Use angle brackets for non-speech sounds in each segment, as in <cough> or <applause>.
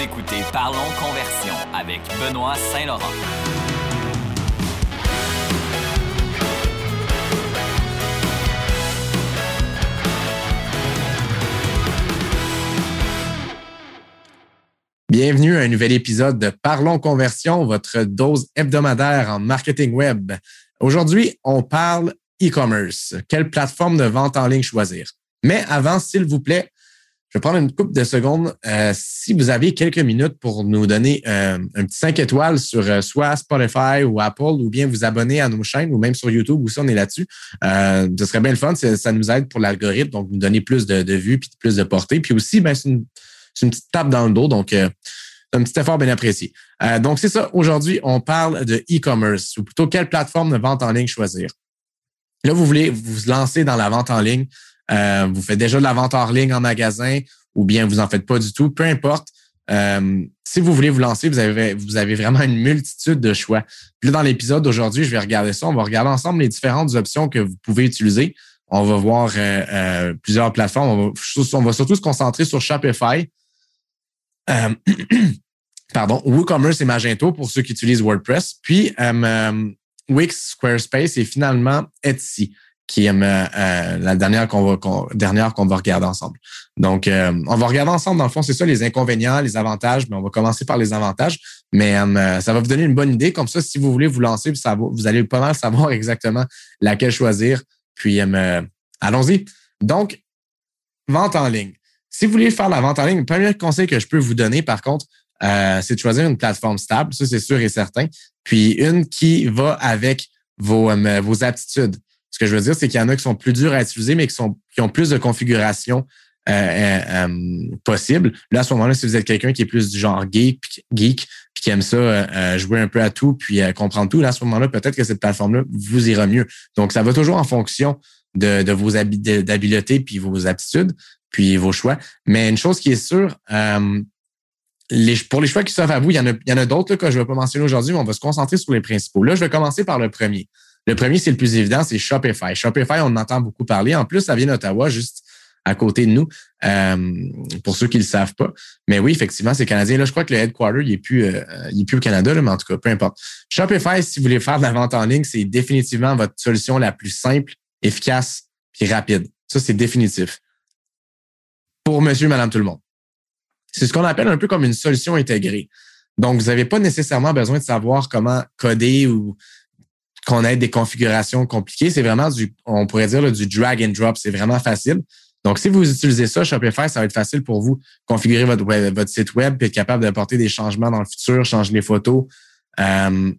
Écoutez Parlons Conversion avec Benoît Saint-Laurent. Bienvenue à un nouvel épisode de Parlons Conversion, votre dose hebdomadaire en marketing web. Aujourd'hui, on parle e-commerce. Quelle plateforme de vente en ligne choisir? Mais avant, s'il vous plaît, prendre une coupe de secondes. Euh, si vous avez quelques minutes pour nous donner euh, un petit 5 étoiles sur euh, soit Spotify ou Apple, ou bien vous abonner à nos chaînes, ou même sur YouTube, ça, on est là-dessus, ce serait bien le fun. Ça nous aide pour l'algorithme, donc nous donner plus de, vues puis plus de portée. Puis aussi, ben, c'est une, petite tape dans le dos, donc un petit effort bien apprécié. donc, c'est ça. Aujourd'hui, on parle de e-commerce, ou plutôt quelle plateforme de vente en ligne choisir. Là, vous voulez vous lancer dans la vente en ligne. Euh, vous faites déjà de la vente hors ligne en magasin ou bien vous en faites pas du tout, peu importe. Euh, si vous voulez vous lancer, vous avez, vous avez vraiment une multitude de choix. Puis là, dans l'épisode d'aujourd'hui, je vais regarder ça. On va regarder ensemble les différentes options que vous pouvez utiliser. On va voir euh, plusieurs plateformes. On va, on va, surtout se concentrer sur Shopify. <clears throat> pardon, WooCommerce et Magento pour ceux qui utilisent WordPress. Puis Wix, Squarespace et finalement Etsy qui est euh, la dernière qu'on va dernière qu'on va regarder ensemble. Donc, euh, on va regarder ensemble, dans le fond, c'est ça, les inconvénients, les avantages, mais on va commencer par les avantages. Mais euh, ça va vous donner une bonne idée. Comme ça, si vous voulez vous lancer, vous allez pas mal savoir <laughs> exactement laquelle choisir. Puis allons-y. Donc, vente en ligne. Si vous voulez faire la vente en ligne, le premier conseil que je peux vous donner, par contre, c'est de choisir une plateforme stable, ça c'est sûr et certain. Puis une qui va avec vos, vos aptitudes. Ce que je veux dire, c'est qu'il y en a qui sont plus durs à utiliser, mais qui, sont, qui ont plus de configurations euh, euh, euh possibles. Là, à ce moment-là, si vous êtes quelqu'un qui est plus du genre geek, geek puis qui aime ça euh, jouer un peu à tout, puis comprendre tout, là, à ce moment-là, peut-être que cette plateforme-là vous ira mieux. Donc, ça va toujours en fonction de, de vos habiletés, puis vos aptitudes, puis vos choix. Mais une chose qui est sûre, les, pour les choix qui s'offrent à vous, il y en a, il y en a d'autres que je ne vais pas mentionner aujourd'hui, mais on va se concentrer sur les principaux. Là, je vais commencer par le premier. Le premier, c'est le plus évident, c'est Shopify. Shopify, on en entend beaucoup parler. En plus, ça vient d'Ottawa, juste à côté de nous, euh, pour ceux qui ne le savent pas. Mais oui, effectivement, c'est canadien. Là, je crois que le headquarter, il n'est plus, euh, il est plus au Canada, mais en tout cas, peu importe. Shopify, si vous voulez faire de la vente en ligne, c'est définitivement votre solution la plus simple, efficace et rapide. Ça, c'est définitif. Pour monsieur, madame, tout le monde. C'est ce qu'on appelle un peu comme une solution intégrée. Donc, vous n'avez pas nécessairement besoin de savoir comment coder ou qu'on ait des configurations compliquées. C'est vraiment du, on pourrait dire, du drag and drop. C'est vraiment facile. Donc, si vous utilisez ça, Shopify, ça va être facile pour vous configurer votre, votre site web et être capable d'apporter des changements dans le futur, changer les photos, euh,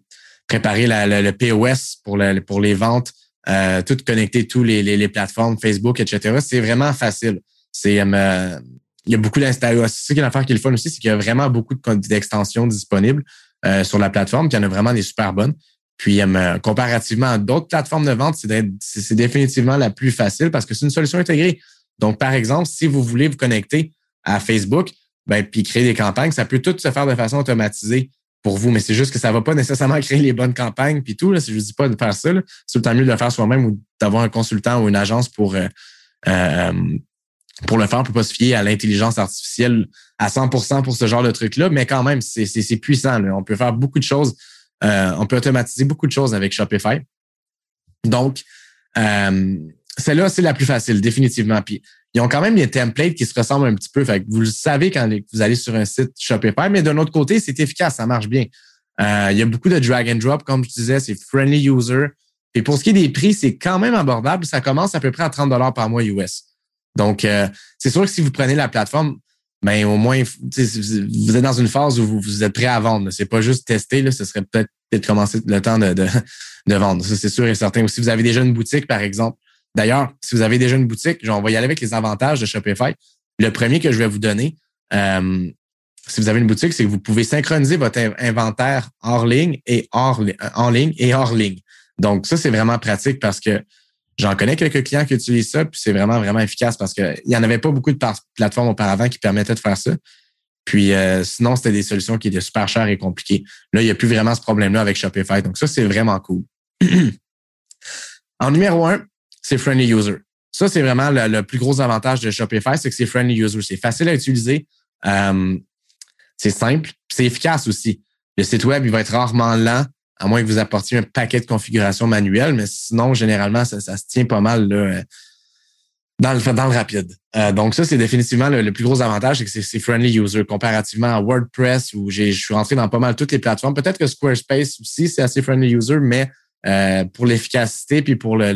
préparer le POS pour, pour les ventes, euh, tout connecter tous les, les, plateformes Facebook, etc. C'est vraiment facile. C'est euh, il y a beaucoup d'installations. C'est une affaire qui est le fun aussi, c'est qu'il y a vraiment beaucoup d'extensions disponibles euh, sur la plateforme. Puis il y en a vraiment des super bonnes. Puis, euh, comparativement à d'autres plateformes de vente, c'est définitivement la plus facile parce que c'est une solution intégrée. Donc, par exemple, si vous voulez vous connecter à Facebook, ben, puis créer des campagnes, ça peut tout se faire de façon automatisée pour vous, mais c'est juste que ça ne va pas nécessairement <laughs> créer les bonnes campagnes puis tout. Là, si je ne dis pas de faire ça, c'est tout le temps mieux de le faire soi-même ou d'avoir un consultant ou une agence pour, euh, euh, pour le faire. Peut pas se fier à l'intelligence artificielle à 100% pour ce genre de truc-là, mais quand même, c'est puissant. On peut faire beaucoup de choses euh, on peut automatiser beaucoup de choses avec Shopify. Donc, euh, celle-là, c'est la plus facile, définitivement. Puis, ils ont quand même des templates qui se ressemblent un petit peu. Fait que vous le savez quand vous allez sur un site Shopify, mais d'un autre côté, c'est efficace, ça marche bien. Euh, il y a beaucoup de drag and drop, comme je disais, c'est friendly user. Et pour ce qui est des prix, c'est quand même abordable. Ça commence à peu près à 30 par mois US. Donc, euh, c'est sûr que si vous prenez la plateforme, ben, au moins, vous êtes dans une phase où vous, êtes prêt à vendre. C'est pas juste tester, là, ce serait peut-être peut commencer le temps de, de, vendre. Ça, c'est sûr et certain. Ou si vous avez déjà une boutique, par exemple. D'ailleurs, si vous avez déjà une boutique, on va y aller avec les avantages de Shopify. Le premier que je vais vous donner, euh, si vous avez une boutique, c'est que vous pouvez synchroniser votre inventaire hors ligne et hors, en ligne et hors ligne. Donc, ça, c'est vraiment pratique parce que J'en connais quelques clients qui utilisent ça, puis c'est vraiment, vraiment efficace parce qu'il n'y en avait pas beaucoup de plateformes auparavant qui permettaient de faire ça. Puis euh, sinon, c'était des solutions qui étaient super chères et compliquées. Là, il n'y a plus vraiment ce problème-là avec Shopify. Donc, ça, c'est vraiment cool. <clears throat> en numéro un, c'est Friendly User. Ça, c'est vraiment le, plus gros avantage de Shopify, c'est que c'est Friendly User. C'est facile à utiliser. Euh, C'est simple, c'est efficace aussi. Le site web, il va être rarement lent, à moins que vous apportiez un paquet de configurations manuelles, mais sinon, généralement, ça, se tient pas mal là, dans, le, rapide. Euh, donc, ça, c'est définitivement le, plus gros avantage, c'est que c'est friendly user comparativement à WordPress où je suis rentré dans pas mal toutes les plateformes. Peut-être que Squarespace aussi, c'est assez friendly user, mais euh, pour l'efficacité puis pour le,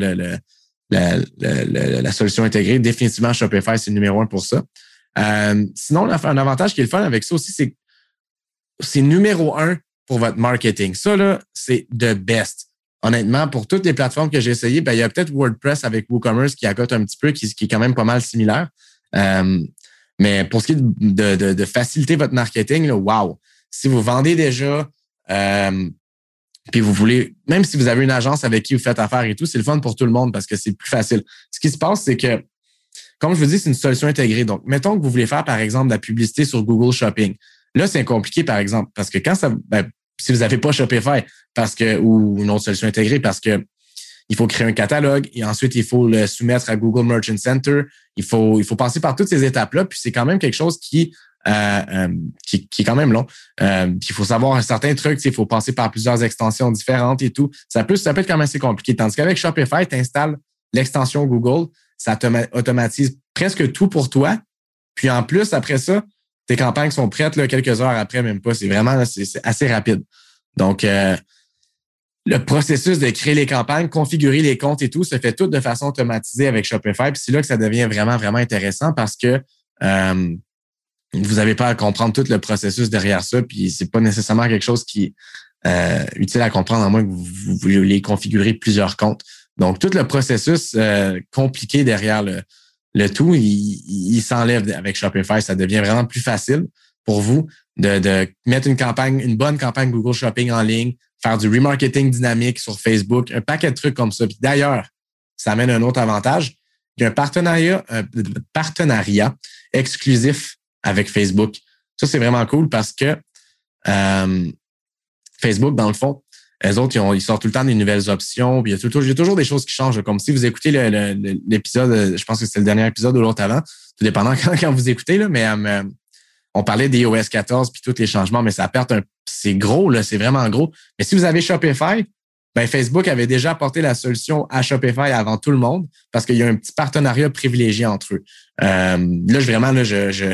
la solution intégrée, définitivement, Shopify, c'est le numéro un pour ça. Euh, sinon, un avantage qui est le fun avec ça aussi, c'est c'est numéro un pour votre marketing. Ça, là, c'est the best. Honnêtement, pour toutes les plateformes que j'ai essayées, ben, il y a peut-être WordPress avec WooCommerce qui accote un petit peu, qui, qui est quand même pas mal similaire. Euh, mais pour ce qui est de, de, de faciliter votre marketing, là, wow! Si vous vendez déjà, euh, puis vous voulez, même si vous avez une agence avec qui vous faites affaire et tout, c'est le fun pour tout le monde parce que c'est plus facile. Ce qui se passe, c'est que, comme je vous dis, c'est une solution intégrée. Donc, mettons que vous voulez faire, par exemple, de la publicité sur Google Shopping. Là, c'est compliqué, par exemple, parce que quand ça, ben, si vous n'avez pas Shopify parce que, ou une autre solution intégrée, parce que il faut créer un catalogue et ensuite il faut le soumettre à Google Merchant Center. Il faut, il faut passer par toutes ces étapes-là. Puis c'est quand même quelque chose qui, euh, euh, qui, qui, est quand même long. Euh, il faut savoir un certain truc, il faut passer par plusieurs extensions différentes et tout. Ça peut, ça peut être quand même assez compliqué. Tandis qu'avec Shopify, tu installes l'extension Google, ça automatise presque tout pour toi. Puis en plus, après ça, tes campagnes sont prêtes là, quelques heures après, même pas. C'est vraiment c'est assez rapide. Donc, euh, le processus de créer les campagnes, configurer les comptes et tout se fait tout de façon automatisée avec Shopify. Puis c'est là que ça devient vraiment, vraiment intéressant parce que euh, vous n'avez pas à comprendre tout le processus derrière ça. Puis c'est pas nécessairement quelque chose qui est euh, utile à comprendre à moins que vous, voulez configurer plusieurs comptes. Donc, tout le processus compliqué derrière le, le tout, il, s'enlève avec Shopify. Ça devient vraiment plus facile pour vous de, mettre une campagne, une bonne campagne Google Shopping en ligne, faire du remarketing dynamique sur Facebook, un paquet de trucs comme ça. Puis d'ailleurs, ça amène un autre avantage. Il un partenariat exclusif avec Facebook. Ça, c'est vraiment cool parce que euh, Facebook, dans le fond, les autres, ils, sortent tout le temps des nouvelles options. Puis il, y a toujours, toujours des choses qui changent. Comme si vous écoutez l'épisode, euh, je pense que c'est le dernier épisode ou l'autre avant, tout dépendant <laughs> quand, vous écoutez, là, mais euh, on parlait des OS 14 puis tous les changements, mais ça perd un. C'est gros, là, c'est vraiment gros. Mais si vous avez Shopify, ben Facebook avait déjà apporté la solution à Shopify avant tout le monde parce qu'il y a un petit partenariat privilégié entre eux. Euh, là, je, vraiment, là, je, je,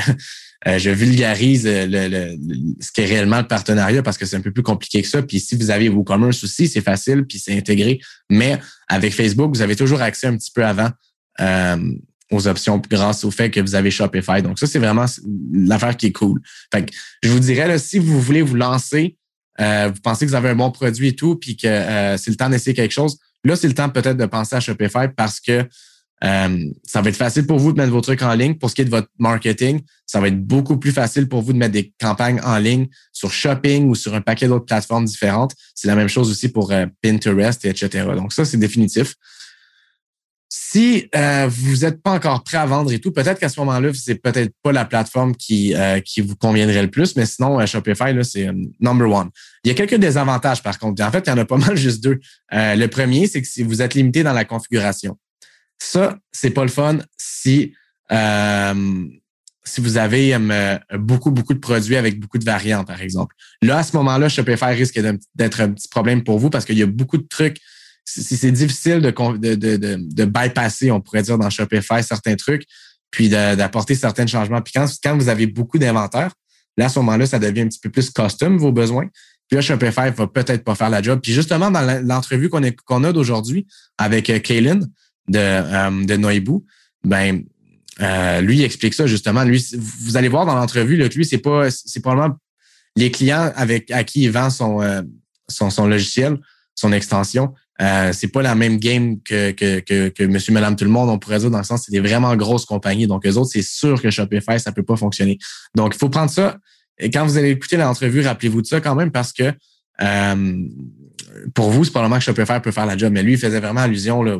euh, je vulgarise le, le, ce qu'est réellement le partenariat parce que c'est un peu plus compliqué que ça. Puis si vous avez vos commerce aussi, c'est facile, puis c'est intégré. Mais avec Facebook, vous avez toujours accès un petit peu avant euh, aux options grâce au fait que vous avez Shopify. Donc ça, c'est vraiment l'affaire qui est cool. Fait que je vous dirais, là, si vous voulez vous lancer, euh, vous pensez que vous avez un bon produit et tout, puis que c'est le temps d'essayer quelque chose, là, c'est le temps peut-être de penser à Shopify parce que euh, ça va être facile pour vous de mettre vos trucs en ligne. Pour ce qui est de votre marketing, ça va être beaucoup plus facile pour vous de mettre des campagnes en ligne sur Shopping ou sur un paquet d'autres plateformes différentes. C'est la même chose aussi pour euh, Pinterest, etc. Donc ça, c'est définitif. Si euh, vous n'êtes pas encore prêt à vendre et tout, peut-être qu'à ce moment-là, c'est peut-être pas la plateforme qui, qui vous conviendrait le plus, mais sinon, Shopify, là, c'est number one. Il y a quelques désavantages, par contre. En fait, il y en a pas <laughs> mal, juste deux. le premier, c'est que si vous êtes limité dans la configuration. Ça, c'est pas le fun si euh, si vous avez euh, beaucoup, beaucoup de produits avec beaucoup de variantes, par exemple. Là, à ce moment-là, Shopify risque d'être un petit problème pour vous parce qu'il y a beaucoup de trucs. C'est difficile de, de, de, de, bypasser, on pourrait dire, dans Shopify certains trucs, puis d'apporter certains changements. Puis quand, quand vous avez beaucoup d'inventaire, là, à ce moment-là, ça devient un petit peu plus custom, vos besoins. Puis là, Shopify va peut-être pas faire la job. Puis justement, dans l'entrevue qu'on qu'on a d'aujourd'hui avec euh, Kaylin, de, euh, de Noibou, ben, euh, lui, il explique ça justement. Lui, vous allez voir dans l'entrevue, lui, c'est pas, c'est probablement les clients avec à qui il vend son, euh, son, son, logiciel, son extension. Euh, c'est pas la même game que, que, que, que Monsieur, Madame, tout le monde. On pourrait dire dans le sens, c'est des vraiment grosses compagnies. Donc, eux autres, c'est sûr que Shopify, ça peut pas fonctionner. Donc, il faut prendre ça. Et quand vous allez écouter l'entrevue, rappelez-vous de ça quand même parce que euh, pour vous, c'est probablement que Shopify peut faire la job. Mais lui, il faisait vraiment allusion là,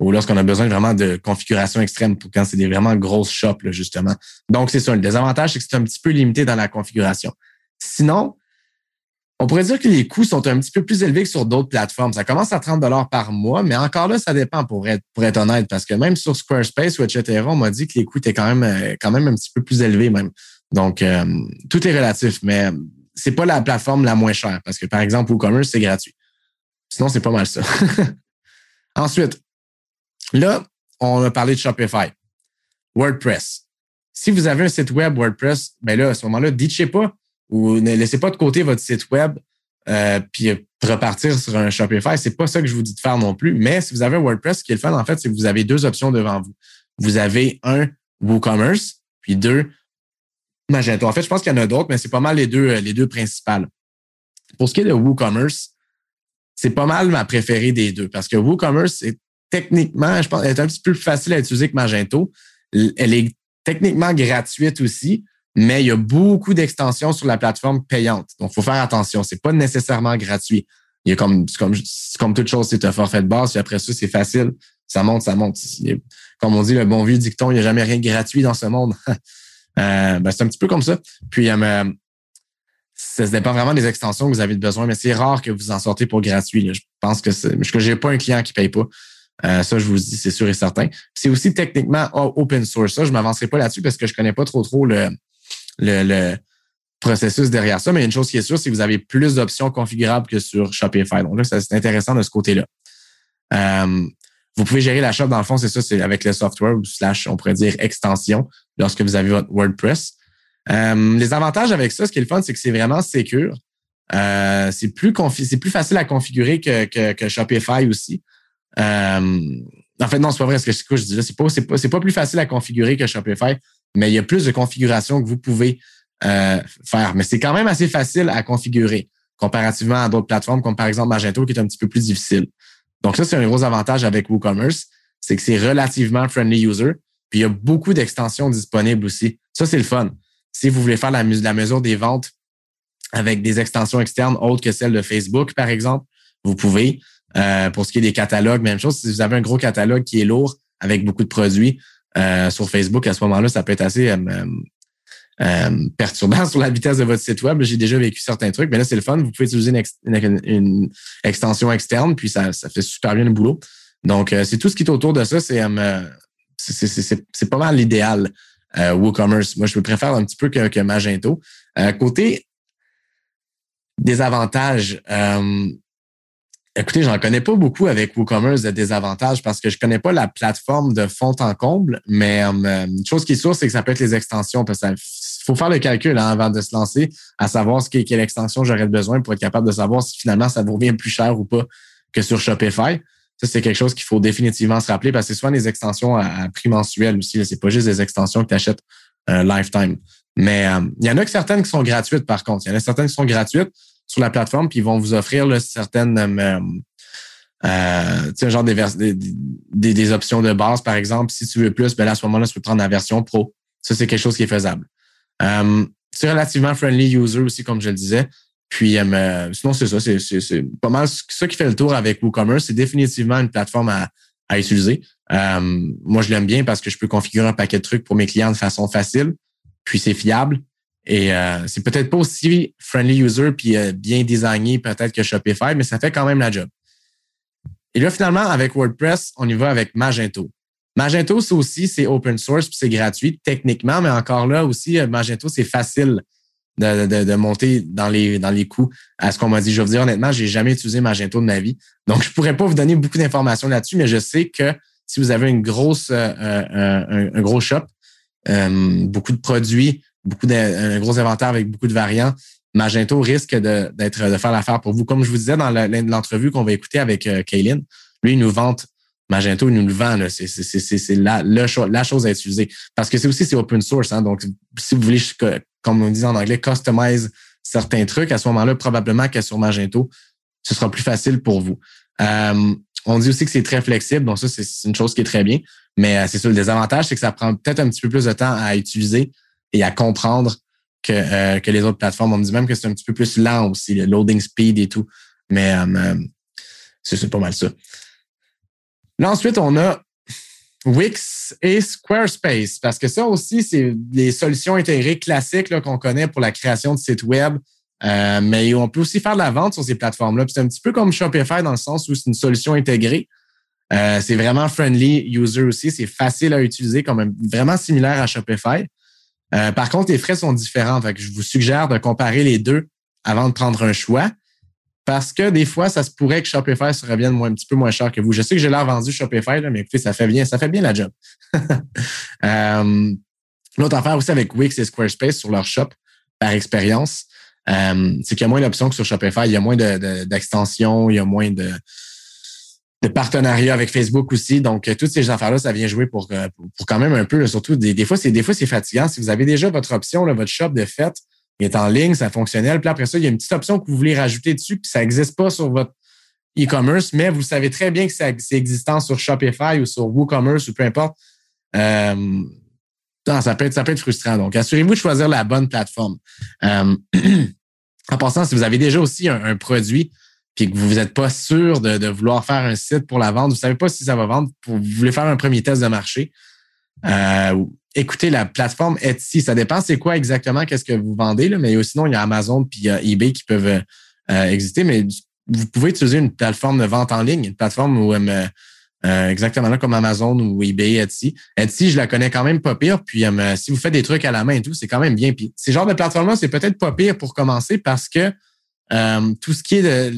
ou lorsqu'on a besoin vraiment de configuration extrême pour quand c'est des vraiment grosses shops, justement. Donc, c'est ça. Le désavantage, c'est que c'est un petit peu limité dans la configuration. Sinon, on pourrait dire que les coûts sont un petit peu plus élevés que sur d'autres plateformes. Ça commence à 30 dollars par mois, mais encore là, ça dépend pour être, pour être honnête, parce que même sur Squarespace ou etc., on m'a dit que les coûts étaient quand même, euh, quand même un petit peu plus élevés même. Donc, euh, tout est relatif, mais c'est pas la plateforme la moins chère parce que, par exemple, WooCommerce, c'est gratuit. Sinon, c'est pas mal ça. <laughs> Ensuite, là, on a parlé de Shopify, WordPress. Si vous avez un site web WordPress, ben là, à ce moment-là, ditchez pas ou ne laissez pas de côté votre site web euh, puis repartir sur un Shopify. C'est pas ça que je vous dis de faire non plus. Mais si vous avez un WordPress, ce qui est le fun, en fait, c'est que vous avez deux options devant vous. Vous avez un WooCommerce, puis deux Magento. En fait, je pense qu'il y en a d'autres, mais c'est pas mal les deux, euh, les deux principales. Pour ce qui est de WooCommerce, c'est pas mal ma préférée des deux parce que WooCommerce est techniquement, je pense, elle est un petit peu plus facile à utiliser que Magento. Elle est techniquement gratuite aussi, mais il y a beaucoup d'extensions sur la plateforme payante. Donc, il faut faire attention. C'est pas nécessairement gratuit. Il y a comme, comme, comme toute chose, c'est un forfait de base, puis après ça, c'est facile. Ça monte, ça monte. Comme on dit, le bon vieux dicton, il n'y a jamais rien de gratuit dans ce monde. <laughs> Euh, ben, c'est un petit peu comme ça. Puis, euh, ça dépend vraiment des extensions que vous avez besoin, mais c'est rare que vous en sortez pour gratuit. Je pense que c'est, que j'ai pas un client qui paye pas. Euh, ça, je vous dis, c'est sûr et certain. C'est aussi techniquement open source. Ça, je m'avancerai pas là-dessus parce que je connais pas trop trop le, le, processus derrière ça. Mais une chose qui est sûre, c'est que vous avez plus d'options configurables que sur Shopify. Donc là, c'est intéressant de ce côté-là. Euh, vous pouvez gérer la shop, dans le fond, c'est ça, c'est avec le software ou slash, on pourrait dire, extension lorsque vous avez votre WordPress. Euh, les avantages avec ça, ce qui est le fun, c'est que c'est vraiment secure. Euh, c'est plus plus facile à configurer que, que, que Shopify aussi. Euh, en fait, non, c'est pas vrai ce que, je dis là. C'est pas, pas, plus facile à configurer que Shopify, mais il y a plus de configurations que vous pouvez euh, faire. Mais c'est quand même assez facile à configurer comparativement à d'autres plateformes comme par exemple Magento qui est un petit peu plus difficile. Donc ça, c'est un gros avantage avec WooCommerce, c'est que c'est relativement friendly user. Puis il y a beaucoup d'extensions disponibles aussi. Ça, c'est le fun. Si vous voulez faire la mesure des ventes avec des extensions externes autres que celles de Facebook, par exemple, vous pouvez. Euh, pour ce qui est des catalogues, même chose. Si vous avez un gros catalogue qui est lourd avec beaucoup de produits euh, sur Facebook, à ce moment-là, ça peut être assez euh, perturbant <laughs> sur la vitesse de votre site web. J'ai déjà vécu certains trucs, mais là, c'est le fun. Vous pouvez utiliser une, extension externe, puis ça, ça fait super bien le boulot. Donc, c'est tout ce qui est autour de ça. C'est c'est pas mal l'idéal. WooCommerce. Moi, je préfère un petit peu que, que Magento. côté des avantages, Écoutez, j'en connais pas beaucoup avec WooCommerce de désavantages parce que je connais pas la plateforme de fond en comble, mais euh, une chose qui est sûre, c'est que ça peut être les extensions parce faut faire le calcul hein, avant de se lancer, à savoir ce quelle extension j'aurais besoin pour être capable de savoir si finalement ça vous revient plus cher ou pas que sur Shopify. Ça, c'est quelque chose qu'il faut définitivement se rappeler parce que c'est souvent des extensions à, prix mensuel aussi. C'est pas juste des extensions que tu achètes euh, lifetime. Mais euh, il y en a que certaines qui sont gratuites, par contre. Il y en a certaines qui sont gratuites sur la plateforme, puis ils vont vous offrir là, certaines euh, euh, genre des, des, des, options de base, par exemple. Si tu veux plus, ben là, à ce moment-là, tu peux prendre la version pro. Ça, c'est quelque chose qui est faisable. Euh, c'est relativement friendly user aussi, comme je le disais. Puis euh, sinon, c'est ça. C'est pas mal ça qui fait le tour avec WooCommerce. C'est définitivement une plateforme à, à utiliser. moi, je l'aime bien parce que je peux configurer un paquet de trucs pour mes clients de façon facile. Puis c'est fiable. Et euh, c'est peut-être pas aussi friendly user puis euh, bien designé peut-être que Shopify, mais ça fait quand même la job. Et là, finalement, avec WordPress, on y va avec Magento. Magento, c'est aussi, c'est open source puis c'est gratuit techniquement, mais encore là aussi, euh, Magento, c'est facile de, de, monter dans les, dans les coûts à ce qu'on m'a dit. Je veux dire, honnêtement, j'ai jamais utilisé Magento de ma vie. Donc, je pourrais pas vous donner beaucoup d'informations là-dessus, mais je sais que si vous avez une grosse, un, gros shop, beaucoup de produits, beaucoup un gros inventaire avec beaucoup de variants, Magento risque de, d'être de faire l'affaire pour vous. Comme je vous disais dans l'entrevue qu'on va écouter avec euh, Kaylin, lui, il nous vante Magento, il nous le vend. C'est, c'est, la, la, chose à utiliser. Parce que c'est aussi c'est open source. Hein, donc, si vous voulez, comme on dit en anglais, customize certains trucs, à ce moment-là, probablement que sur Magento, ce sera plus facile pour vous. Euh, on dit aussi que c'est très flexible, donc ça, c'est une chose qui est très bien. Mais euh, c'est sûr, le désavantage, c'est que ça prend peut-être un petit peu plus de temps à utiliser et à comprendre que, euh, que les autres plateformes. On me dit même que c'est un petit peu plus lent aussi, le loading speed et tout. Mais euh, euh, c'est pas mal ça. Là, ensuite, on a Wix et Squarespace, parce que ça aussi, c'est des solutions intégrées classiques qu'on connaît pour la création de sites web. mais on peut aussi faire de la vente sur ces plateformes-là. C'est un petit peu comme Shopify dans le sens où c'est une solution intégrée. c'est vraiment friendly user aussi. C'est facile à utiliser, comme vraiment similaire à Shopify. Par contre, les frais sont différents. Fait je vous suggère de comparer les deux avant de prendre un choix. Parce que des fois, ça se pourrait que Shopify se revienne un petit peu moins cher que vous. Je sais que j'ai l'air vendu Shopify, là, mais écoutez, ça fait bien, ça fait bien la job. <laughs> euh, L'autre affaire aussi avec Wix et Squarespace sur leur shop, par expérience, euh, c'est qu'il y a moins d'options que sur Shopify. Il y a moins d'extensions, de, il y a moins de, de partenariats avec Facebook aussi. Donc, euh, toutes ces affaires-là, ça vient jouer pour, euh, pour, quand même un peu, surtout des, des fois, c'est des fois c'est fatigant. Si vous avez déjà votre option, là, votre shop de fête, il est en ligne, c'est fonctionnel. Puis après ça, il y a une petite option que vous voulez rajouter dessus, puis ça n'existe pas sur votre e-commerce, mais vous savez très bien que c'est existant sur Shopify ou sur WooCommerce ou peu importe. Euh, ça, peut être, ça peut être frustrant. Donc, assurez-vous de choisir la bonne plateforme. Euh, <clears throat> en passant, si vous avez déjà aussi un, produit que vous n'êtes pas sûr de, vouloir faire un site pour la vente, vous ne savez pas si ça va vendre, vous voulez faire un premier test de marché, euh, écoutez la plateforme Etsy. Ça dépend c'est quoi exactement, qu'est-ce que vous vendez, là, mais sinon, il y a Amazon puis eBay qui peuvent euh, exister, mais vous pouvez utiliser une plateforme de vente en ligne, une plateforme où euh, exactement là comme Amazon ou eBay, Etsy. Etsy, je la connais quand même pas pire. Puis si vous faites des trucs à la main et tout, c'est quand même bien. Puis ces genres de plateformes-là, c'est peut-être pas pire pour commencer parce que tout ce qui est de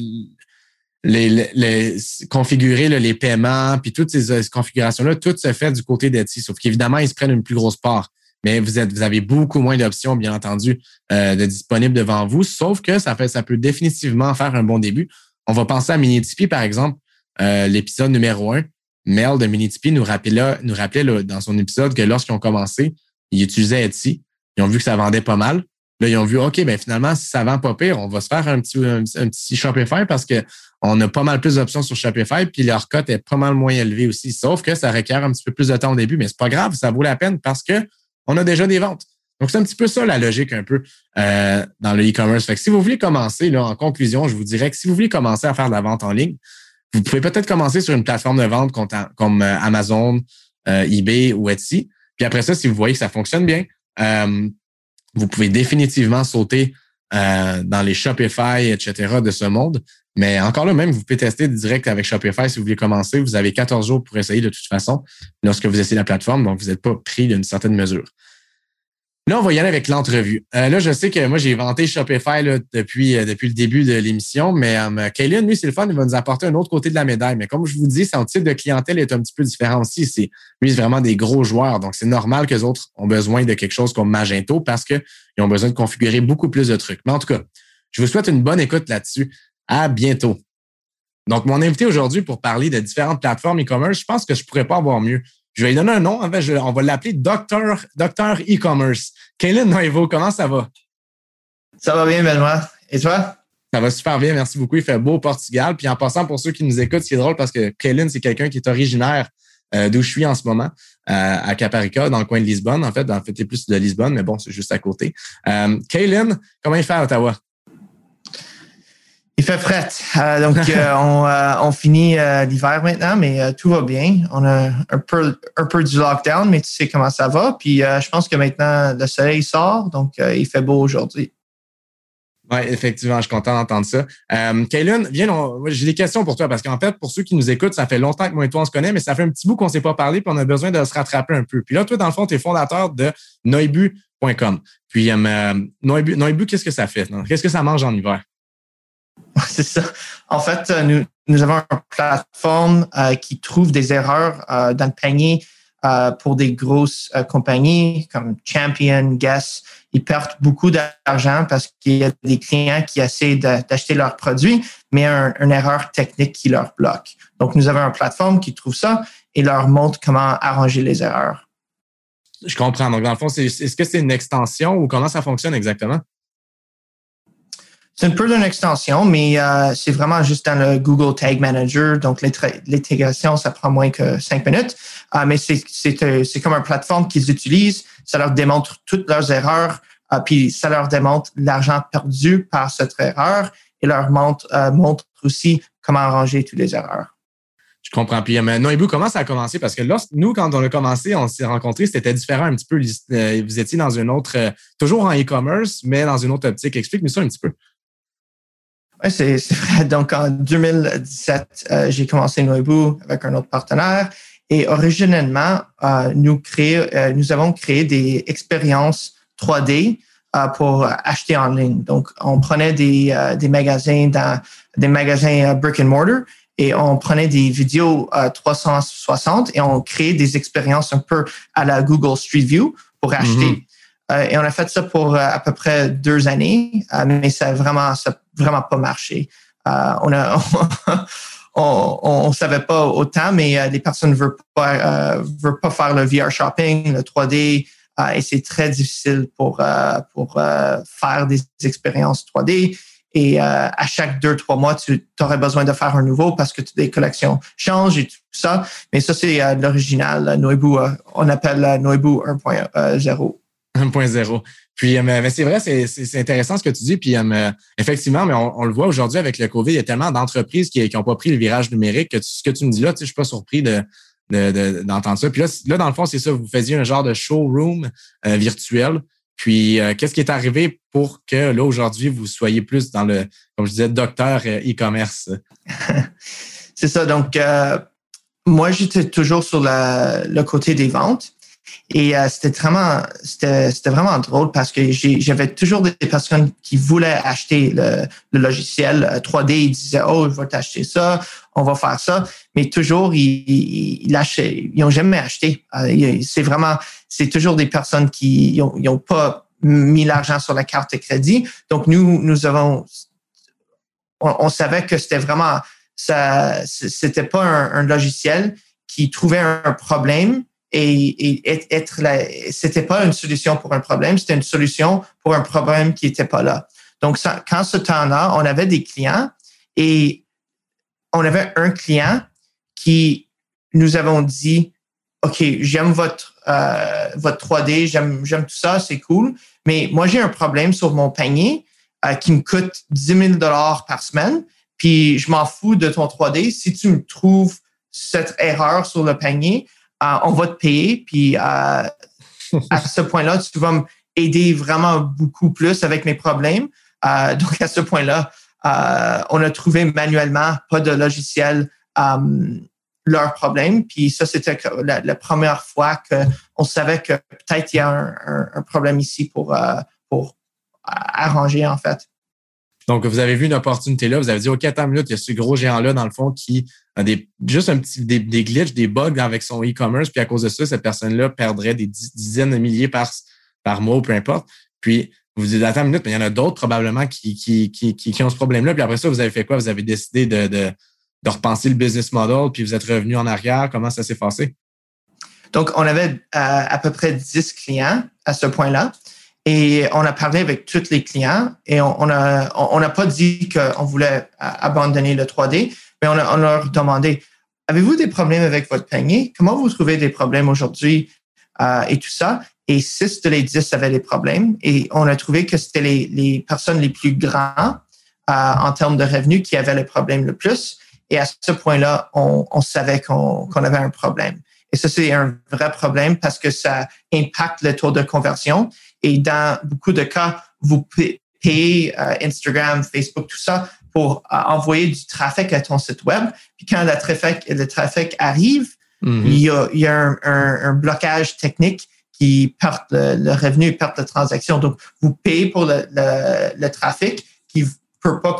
les, les, configurer les paiements, puis toutes ces, configurations-là, tout se fait du côté d'Etsy. Sauf qu'évidemment, ils se prennent une plus grosse part. Mais vous avez beaucoup moins d'options, bien entendu, de disponibles devant vous. Sauf que ça peut définitivement faire un bon début. On va penser à Minitipi, par exemple, l'épisode numéro un. Mel de Minitipi nous rappelait, nous rappelait dans son épisode que lorsqu'ils ont commencé, ils utilisaient Etsy. Ils ont vu que ça vendait pas mal. Là, ils ont vu, OK, ben finalement, si ça vend pas pire, on va se faire un petit, un, petit Shopify parce que on a pas mal plus d'options sur Shopify, puis leur cote est pas mal moins élevée aussi. Sauf que ça requiert un petit peu plus de temps au début, mais c'est pas grave, ça vaut la peine parce que on a déjà des ventes. Donc, c'est un petit peu ça la logique un peu euh, dans le e-commerce. Fait que si vous voulez commencer, là, en conclusion, je vous dirais que si vous voulez commencer à faire de la vente en ligne, vous pouvez peut-être commencer sur une plateforme de vente comme euh, Amazon, euh, eBay ou Etsy. Puis après ça, si vous voyez que ça fonctionne bien, euh, vous pouvez définitivement sauter dans les Shopify, etc. de ce monde. Mais encore là, même, vous pouvez tester direct avec Shopify si vous voulez commencer. Vous avez 14 jours pour essayer de toute façon lorsque vous essayez la plateforme, donc vous n'êtes pas pris d'une certaine mesure. Là, on va y aller avec l'entrevue. Euh, là, je sais que moi, j'ai vanté Shopify là, depuis, euh, depuis le début de l'émission, mais euh, Kaylin, lui, c'est le fun, il va nous apporter un autre côté de la médaille. Mais comme je vous dis, son type de clientèle est un petit peu différent aussi. C'est, lui, c'est vraiment des gros joueurs. Donc, c'est normal que les autres ont besoin de quelque chose comme Magento parce qu'ils ont besoin de configurer beaucoup plus de trucs. Mais en tout cas, je vous souhaite une bonne écoute là-dessus. À bientôt. Donc, mon invité aujourd'hui pour parler de différentes plateformes e-commerce, je pense que je pourrais pas avoir mieux. Je vais lui donner un nom. En fait, on va l'appeler Docteur Docteur E-commerce. Kaylin Noivo, comment ça va? Ça va bien, Benoît. Et toi? Ça va super bien, merci beaucoup. Il fait beau au Portugal. Puis en passant, pour ceux qui nous écoutent, c'est drôle parce que Kaylin, c'est quelqu'un qui est originaire euh, d'où je suis en ce moment, euh, à Caparica, dans le coin de Lisbonne. En fait, en fait, c'est plus de Lisbonne, mais bon, c'est juste à côté. Euh, Kaylin, comment il fait à Ottawa? Il fait fret. Euh, donc, <laughs> euh, on, euh, on, finit l'hiver maintenant, mais tout va bien. On a un peu, un peu du lockdown, mais tu sais comment ça va. Puis, je pense que maintenant, le soleil sort, donc il fait beau aujourd'hui. Oui, effectivement, je suis content d'entendre ça. Euh, Kaylin, viens, j'ai des questions pour toi parce qu'en fait, pour ceux qui nous écoutent, ça fait longtemps que moi et toi on se connaît, mais ça fait un petit bout qu'on ne s'est pas parlé, puis on a besoin de se rattraper un peu. Puis là, toi, dans le fond, tu es fondateur de noibu.com. Puis, euh, Noibu, Noibu qu'est-ce que ça fait? Qu'est-ce que ça mange en hiver? <laughs> C'est ça. En fait, euh, nous, avons une plateforme euh, qui trouve des erreurs euh, dans le panier pour des grosses compagnies comme Champion, Guess. Ils perdent beaucoup d'argent parce qu'il y a des clients qui essaient d'acheter leurs produits, mais un, une erreur technique qui leur bloque. Donc, nous avons une plateforme qui trouve ça et leur montre comment arranger les erreurs. Je comprends. Donc, dans le fond, est-ce que c'est une extension ou comment ça fonctionne exactement? C'est un peu d'une extension, mais euh, c'est vraiment juste dans le Google Tag Manager. Donc, l'intégration, ça prend moins que cinq minutes. Euh, mais euh, c'est comme une plateforme qu'ils utilisent. Ça leur démontre toutes leurs erreurs, puis ça leur démontre l'argent perdu par cette erreur et leur montre, montre aussi comment arranger toutes les erreurs. Je comprends. Puis maintenant, Ibu, comment ça a commencé? Parce que lorsque nous, quand on a commencé, on s'est rencontrés, c'était différent un petit peu. Vous étiez dans une autre, toujours en e-commerce, mais dans une autre optique. Explique-nous ça un petit peu. Oui, c'est vrai. <laughs> Donc, en 2017, euh, j'ai commencé Noibu avec un autre partenaire. Et originellement, euh, nous, créé, euh, nous avons créé des expériences 3D pour acheter en ligne. Donc, on prenait des, des magasins dans des magasins brick and mortar et on prenait des vidéos 360 et on créait des expériences un peu à la Google Street View pour acheter. Mm-hmm. et on a fait ça pour à peu près deux années, mais ça a vraiment, ça vraiment pas marché. on a <laughs> on, savait pas autant, mais euh, les personnes ne veulent pas, euh, veulent pas faire le VR shopping, le 3D, euh, et c'est très difficile pour, pour faire des expériences 3D. Et à chaque deux, trois mois, tu aurais besoin de faire un nouveau parce que les collections changent et tout ça. Mais ça, c'est l'original Noibu. on appelle Noibu 1.0. 1.0. Puis, euh, mais c'est vrai, c'est intéressant ce que tu dis. Puis, euh, effectivement, mais on, le voit aujourd'hui avec le COVID, il y a tellement d'entreprises qui n'ont pas pris le virage numérique que ce que tu me dis là, tu sais, je suis pas surpris de d'entendre ça. Puis là, là, dans le fond, c'est ça, vous faisiez un genre de showroom euh, virtuel. Puis, qu'est-ce qui est arrivé pour que là, aujourd'hui, vous soyez plus dans le, comme je disais, docteur e-commerce? <laughs> c'est ça. Donc, moi, j'étais toujours sur le côté des ventes. Et euh, c'était vraiment, c'était, vraiment drôle parce que j'avais toujours des personnes qui voulaient acheter le, logiciel 3D. Euh, ils disaient, oh, je vais t'acheter ça, on va faire ça. Mais toujours, ils, ils, ils jamais acheté. Euh, c'est vraiment, c'est toujours des personnes qui n'ont pas mis l'argent sur la carte de crédit. Donc, nous, nous avons, on, savait que c'était vraiment, ça, c'était pas un, un logiciel qui trouvait un problème et, et être c'était pas une solution pour un problème, c'était une solution pour un problème qui était pas là. Donc, quand ce temps-là, on avait des clients et on avait un client qui nous avons dit, OK, j'aime votre, euh, votre 3D, j'aime, tout ça, c'est cool, mais moi, j'ai un problème sur mon panier euh, qui me coûte 10 000 dollars par semaine, puis je m'en fous de ton 3D. Si tu me trouves cette erreur sur le panier, euh, on va te payer. Puis euh, à ce point-là, tu vas m'aider vraiment beaucoup plus avec mes problèmes. Euh, donc à ce point-là, on a trouvé manuellement pas de logiciel leurs problèmes. Puis ça, c'était la, première fois qu'on savait que peut-être il y a un, problème ici pour, pour arranger, en fait. Donc, vous avez vu une opportunité là, vous avez dit, OK, attends une il y a ce gros géant-là, dans le fond, qui juste un petit, des, glitches, des bugs avec son e-commerce, puis à cause de ça, cette personne-là perdrait des dizaines de milliers par, par mois ou peu importe. Puis, vous vous dites, attends une minute, mais il y en a d'autres probablement qui, qui, qui, qui, ont ce problème-là. Puis après ça, vous avez fait quoi? Vous avez décidé de, de, de repenser le business model, puis vous êtes revenu en arrière. Comment ça s'est passé? Donc, on avait euh, à peu près 10 clients à ce point-là. Et on a parlé avec tous les clients et on n'a on pas dit qu'on voulait abandonner le 3D, mais on, leur demandé, avez-vous des problèmes avec votre panier? Comment vous trouvez des problèmes aujourd'hui euh, et tout ça? Et 6 de les 10 avaient des problèmes et on a trouvé que c'était les, personnes les plus grands euh, en termes de revenus qui avaient le problème le plus. Et à ce point-là, on, savait qu'on qu'on avait un problème. Et ça, c'est un vrai problème parce que ça impacte le taux de conversion. Et dans beaucoup de cas, vous payez euh, Instagram, Facebook, tout ça pour euh, envoyer du trafic à ton site web. Puis quand le trafic, le trafic arrive, mm-hmm. il y a, il y a un, un, blocage technique qui perd le, revenu, perd la transaction. Donc, vous payez pour le, le, le trafic qui ne peut pas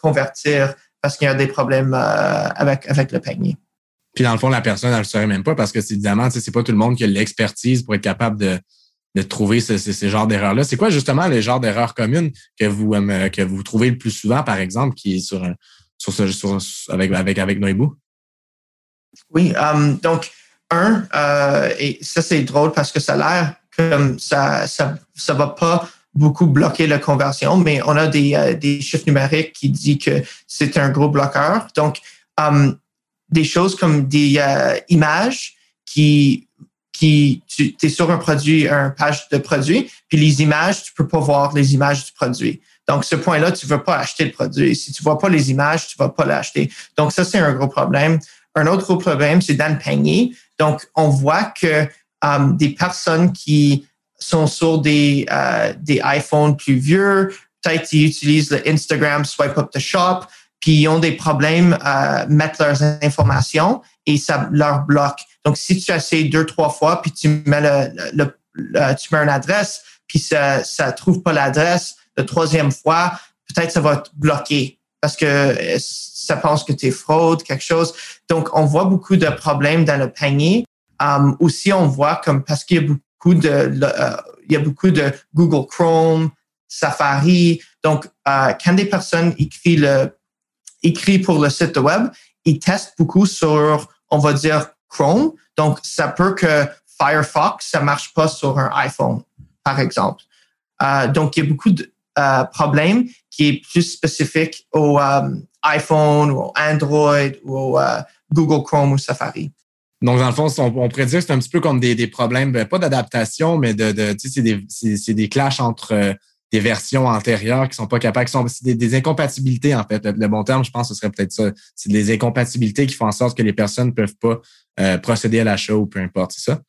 convertir parce qu'il y a des problèmes euh, avec, avec le panier. Puis dans le fond, la personne, elle ne le saurait même pas parce que c'est évidemment, c'est pas tout le monde qui a l'expertise pour être capable de, de trouver ce, ce, genres d'erreurs-là. C'est quoi justement les genres d'erreurs communes que vous euh, que vous trouvez le plus souvent, par exemple, qui est sur, sur ce avec, avec, avec? Oui, um, donc un, euh, et ça c'est drôle parce que ça a l'air comme ça, ça, ça va pas beaucoup bloquer la conversion, mais on a des, euh, des chiffres numériques qui disent que c'est un gros bloqueur. Donc, des choses comme des euh, images qui tu es sur un produit, un page de produit, puis les images, tu peux pas voir les images du produit. Donc, ce point-là, tu veux pas acheter le produit. Si tu vois pas les images, tu vas pas l'acheter. Donc, ça, c'est un gros problème. Un autre gros problème, c'est dans le. Donc, on voit que euh, des personnes qui sont sur des, euh, des iPhones plus vieux, peut-être ils utilisent le Instagram Swipe Up the Shop, puis ils ont des problèmes à mettre leurs informations et ça leur bloque. Donc, si tu essaies deux, trois fois, puis tu mets le, tu mets une adresse, puis ça ça trouve pas l'adresse, la troisième fois, peut-être ça va te bloquer parce que euh, ça pense que tu es fraude, quelque chose. Donc, on voit beaucoup de problèmes dans le panier. Um, aussi, on voit comme parce qu'il y a beaucoup de, euh, il y a beaucoup de Google Chrome, Safari. Donc, euh, quand des personnes écrivent le, écrit pour le site web, ils testent beaucoup sur, on va dire, Chrome. Donc, ça peut que Firefox, ça marche pas sur un iPhone, par exemple. Euh, donc, il y a beaucoup de euh, problèmes qui est plus spécifique au euh, iPhone ou Android ou euh, Google Chrome ou Safari. Donc, dans le fond, on, pourrait dire que c'est un petit peu comme des, problèmes, ben, pas d'adaptation, mais de, de c'est des, des clashs entre des versions antérieures qui sont pas capables, qui sont des, des, incompatibilités, en fait. Le, bon terme, je pense, ce serait peut-être ça. C'est des incompatibilités qui font en sorte que les personnes ne peuvent pas euh, procéder à l'achat ou peu importe, c'est ça?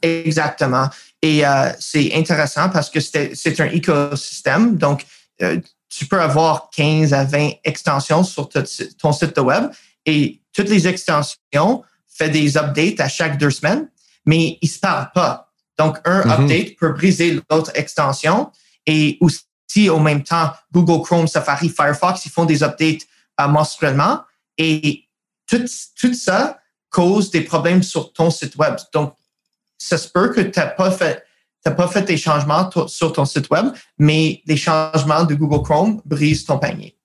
Exactement. Et euh, c'est intéressant parce que c'est un écosystème. Donc, euh, tu peux avoir 15 à 20 extensions sur ton site de web et toutes les extensions font des updates à chaque deux semaines, mais ils se parlent pas. Donc, un mm-hmm. update peut briser l'autre extension et aussi, au même temps, Google Chrome, Safari, Firefox, ils font des updates euh, mensuellement et tout, ça cause des problèmes sur ton site web. Donc, ça se peut que tu n'as pas fait tu pas fait des changements sur ton site web, mais les changements de Google Chrome brisent ton panier.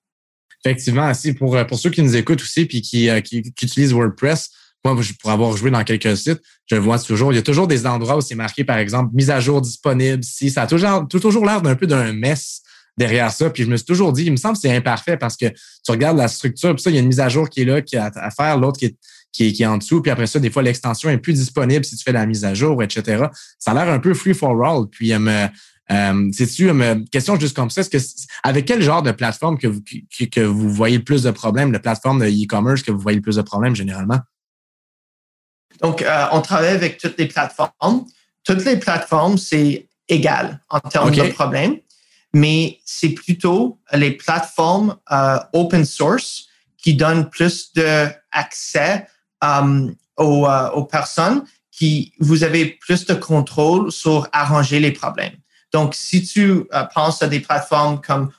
Effectivement, aussi pour, pour ceux qui nous écoutent aussi puis qui, euh, qui, utilisent WordPress, moi, pour avoir joué dans quelques sites, je vois toujours. Il y a toujours des endroits où c'est marqué, par exemple, mise à jour disponible. Si ça a toujours, toujours l'air d'un peu d'un mess derrière ça. Puis je me suis toujours dit, il me semble que c'est imparfait parce que tu regardes la structure, puis ça, il y a une mise à jour qui est là, qui a à faire, l'autre qui est qui est, en dessous. Puis après ça, des fois, l'extension est plus disponible si tu fais la mise à jour, etc. Ça a l'air un peu free for all. Puis, euh, euh, c'est-tu une question juste comme ça? Est-ce que avec quel genre de plateforme que vous, que, vous voyez le plus de problèmes, de plateforme de e-commerce que vous voyez le plus de problèmes généralement? Donc, euh, on travaille avec toutes les plateformes. Toutes les plateformes, c'est égal en termes de problèmes, mais c'est plutôt les plateformes open source qui donnent plus d'accès euh, euh, aux, personnes qui vous avez plus de contrôle sur arranger les problèmes. Donc, si tu euh, penses à des plateformes comme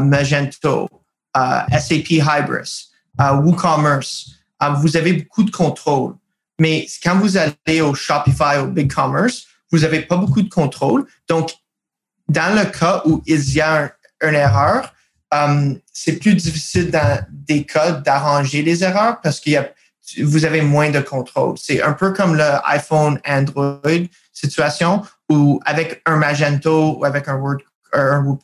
Magento, SAP Hybris, WooCommerce, vous avez beaucoup de contrôle. Mais quand vous allez au Shopify ou BigCommerce, vous n'avez pas beaucoup de contrôle. Donc, dans le cas où il y a une erreur, c'est plus difficile dans des cas d'arranger les erreurs parce qu'il y a vous avez moins de contrôle. C'est un peu comme le iPhone Android situation où avec un Magento ou avec un Word un,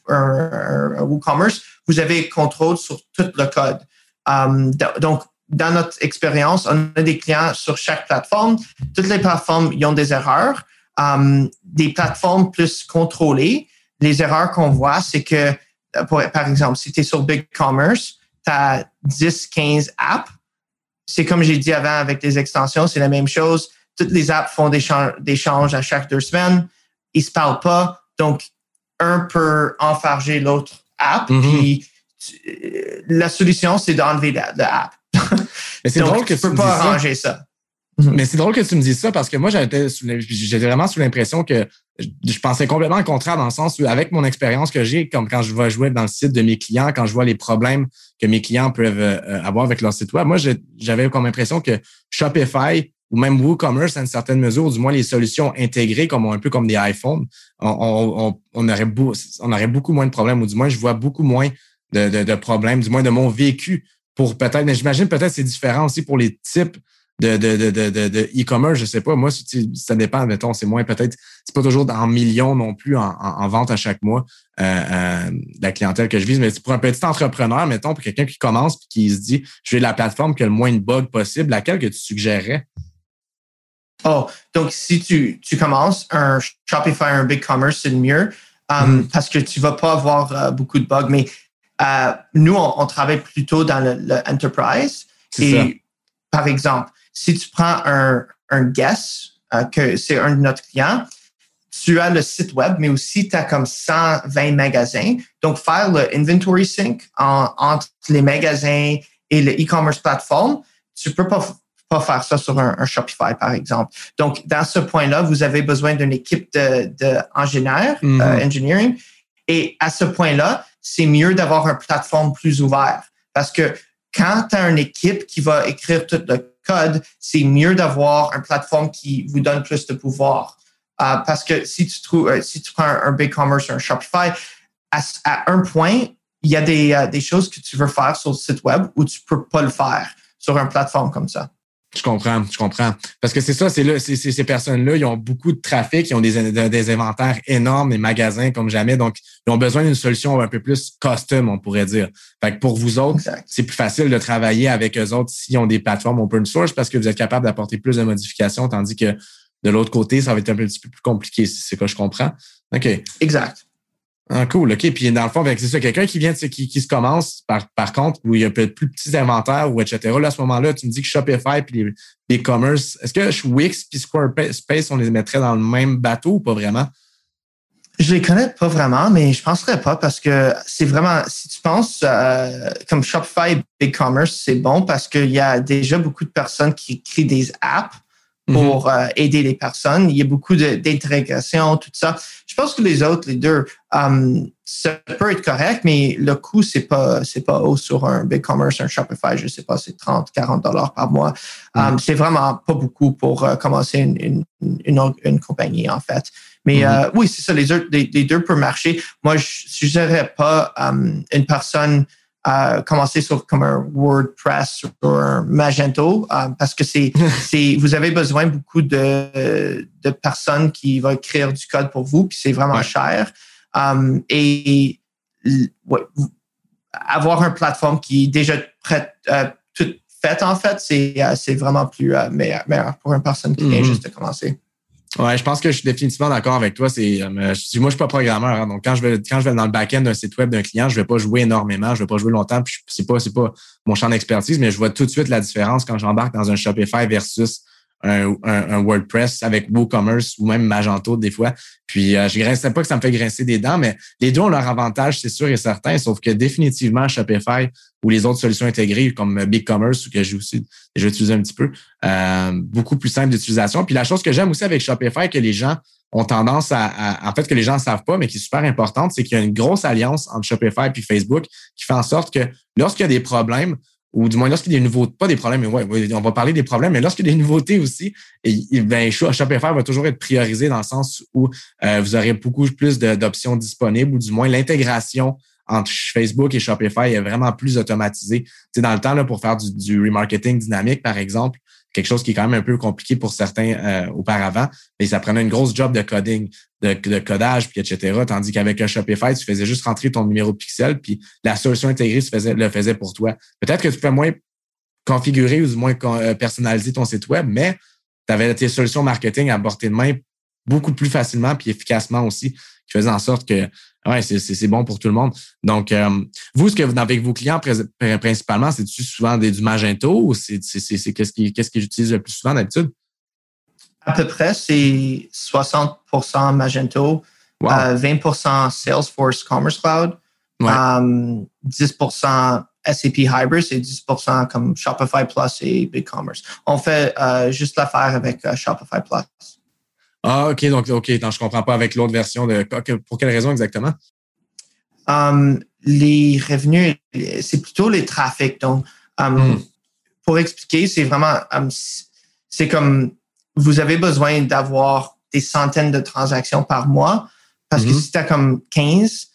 WooCommerce, vous avez contrôle sur tout le code. Um, donc, dans notre expérience, on a des clients sur chaque plateforme. Toutes les plateformes ils ont des erreurs. Um, des plateformes plus contrôlées, les erreurs qu'on voit, c'est que, par exemple, si tu es sur BigCommerce, tu as 10, 15 apps c'est comme j'ai dit avant avec les extensions, c'est la même chose. Toutes les apps font des, des changes à chaque deux semaines. Ils se parlent pas. Donc, un peut enfarger l'autre app. Mm-hmm. Puis, euh, la solution, c'est d'enlever l'app. Mais c'est drôle que tu peux pas arranger ça. Mhm. Mais c'est drôle que tu me dises ça parce que moi, j'étais j'étais vraiment sous l'impression que je pensais complètement le contraire dans le sens où, avec mon expérience que j'ai, comme quand je vais jouer dans le site de mes clients, quand je vois les problèmes que mes clients peuvent euh, avoir avec leur site web, moi, j'avais comme impression que Shopify ou même WooCommerce, à une certaine mesure, du moins les solutions intégrées, comme un peu comme des iPhones, on, aurait, on aurait beaucoup moins de problèmes, ou du moins, je vois beaucoup moins de, de, de problèmes, du moins de mon vécu pour peut-être, mais j'imagine peut-être c'est différent aussi pour les types de, de, de, de, e-commerce, je sais pas. Moi, ça dépend, mettons, c'est moins peut-être, c'est pas toujours en millions non plus en, en, vente à chaque mois euh, euh, la clientèle que je vise, mais pour un petit entrepreneur, mettons, pour quelqu'un qui commence et qui se dit je vais la plateforme qui a le moins de bugs possible, laquelle que tu suggérerais? Oh, donc si tu, tu commences un Shopify, un BigCommerce, c'est le mieux um, mm. parce que tu vas pas avoir euh, beaucoup de bugs. Mais euh, nous, on, travaille plutôt dans le, le enterprise. Et par exemple, si tu prends un, un guest, euh, que c'est un de notre clients, tu as le site web, mais aussi tu as comme 120 magasins. Donc, faire le inventory sync entre les magasins et le e-commerce platform, tu peux pas, pas faire ça sur un, Shopify, par exemple. Donc, dans ce point-là, vous avez besoin d'une équipe de, de mm-hmm. engineering. Et à ce point-là, c'est mieux d'avoir une plateforme plus ouverte. Parce que quand tu as une équipe qui va écrire tout le code, c'est mieux d'avoir une plateforme qui vous donne plus de pouvoir. Euh, parce que si tu trouves, euh, si tu prends un, BigCommerce ou un Shopify, à, un point, il y a des, euh, des, choses que tu veux faire sur le site web où tu peux pas le faire sur une plateforme comme ça. Je comprends, je comprends. Parce que c'est ça, c'est là, c'est, ces personnes-là, ils ont beaucoup de trafic, ils ont des, des inventaires énormes, des magasins comme jamais, donc ils ont besoin d'une solution un peu plus custom, on pourrait dire. Fait que pour vous autres, c'est plus facile de travailler avec eux autres s'ils ont des plateformes open source parce que vous êtes capable d'apporter plus de modifications, tandis que de l'autre côté, ça va être un petit peu plus compliqué, si c'est que je comprends. OK. Exact. Ah, cool, OK. Puis dans le fond, c'est ça, quelqu'un qui vient, qui, qui se commence, par, par contre, où il y a peut-être plus petits inventaires ou etc. Là, à ce moment-là, tu me dis que Shopify puis les, e-commerce, est-ce que Wix puis Squarespace, on les mettrait dans le même bateau ou pas vraiment? Je les connais pas vraiment, mais je penserais pas parce que c'est vraiment, si tu penses euh, comme Shopify BigCommerce, c'est bon parce qu'il y a déjà beaucoup de personnes qui créent des apps Mhm. pour euh, aider les personnes. Il y a beaucoup d'intégration, tout ça. Je pense que les autres, les deux, um, ça peut être correct, mais le coût, c'est pas, c'est pas haut sur un BigCommerce, un Shopify, je sais pas, c'est 30, 40 dollars par mois. Um, mhm. c'est vraiment pas beaucoup pour uh, commencer une, une, une, une, compagnie, en fait. Mais mhm. euh, oui, c'est ça, les deux, les, deux peuvent marcher. Moi, je suggérerais pas um, une personne à commencer sur comme un WordPress ou un Magento euh, parce que c'est <laughs> c'est vous avez besoin beaucoup de, de personnes qui vont écrire du code pour vous puis c'est vraiment cher um, et ouais, avoir une plateforme qui est déjà prête euh, toute faite en fait c'est c'est vraiment plus meilleur, meilleur, pour une personne qui vient mm-hmm. juste de commencer. Ouais, je pense que je suis définitivement d'accord avec toi. C'est, euh, moi, je suis pas programmeur, hein, donc quand je vais quand je vais dans le back-end d'un site web d'un client, je vais pas jouer énormément, je vais pas jouer longtemps. Puis c'est pas c'est pas mon champ d'expertise, mais je vois tout de suite la différence quand j'embarque dans un Shopify versus un, WordPress avec WooCommerce ou même Magento des fois. Puis euh, je grince pas que ça me fait grincer des dents, mais les deux ont leur avantage, c'est sûr et certain, sauf que définitivement Shopify ou les autres solutions intégrées comme BigCommerce, que j'ai aussi déjà utilisé un petit peu, euh, beaucoup plus simple d'utilisation. Puis la chose que j'aime aussi avec Shopify, que les gens ont tendance à, en fait, que les gens ne savent pas, mais qui est super importante, c'est qu'il y a une grosse alliance entre Shopify et Facebook qui fait en sorte que lorsqu'il y a des problèmes, ou du moins lorsqu'il y a des nouveautés, pas des problèmes, mais ouais, on va parler des problèmes, mais lorsqu'il y a des nouveautés aussi, et, ben, Shopify va toujours être priorisé dans le sens où euh, vous aurez beaucoup plus d'options disponibles, ou du moins l'intégration entre Facebook et Shopify est vraiment plus automatisée. Tu sais, dans le temps, là, pour faire du, du remarketing dynamique, par exemple, quelque chose qui est quand même un peu compliqué pour certains euh, auparavant, mais ça prenait une grosse job de coding, de, codage, puis etc. Tandis qu'avec un Shopify, tu faisais juste rentrer ton numéro de pixel, puis la solution intégrée faisait, le faisait pour toi. Peut-être que tu peux moins configurer ou moins euh, personnaliser ton site web, mais tu avais tes solutions marketing à portée de main beaucoup plus facilement puis efficacement aussi, qui faisait en sorte que ouais, c'est bon pour tout le monde. Donc, euh, vous, ce que vous avec vos clients principalement, c'est souvent des, du Magento ou c'est qu'est-ce qu'ils qu'est-ce qu'ils utilisent le plus souvent d'habitude? À peu près, c'est 60% Magento, 20% euh, Salesforce Commerce Cloud, 10% euh, SAP Hybrid et 10% comme Shopify Plus et BigCommerce. On fait juste l'affaire avec Shopify Plus. Ah, OK, donc, OK, non, je comprends pas avec l'autre version de. Pour quelle raison exactement? Um, les revenus, c'est plutôt les trafics. Donc, um, hmm. pour expliquer, c'est vraiment, um, c'est comme vous avez besoin d'avoir des centaines de transactions par mois parce que hmm. si tu as comme 15,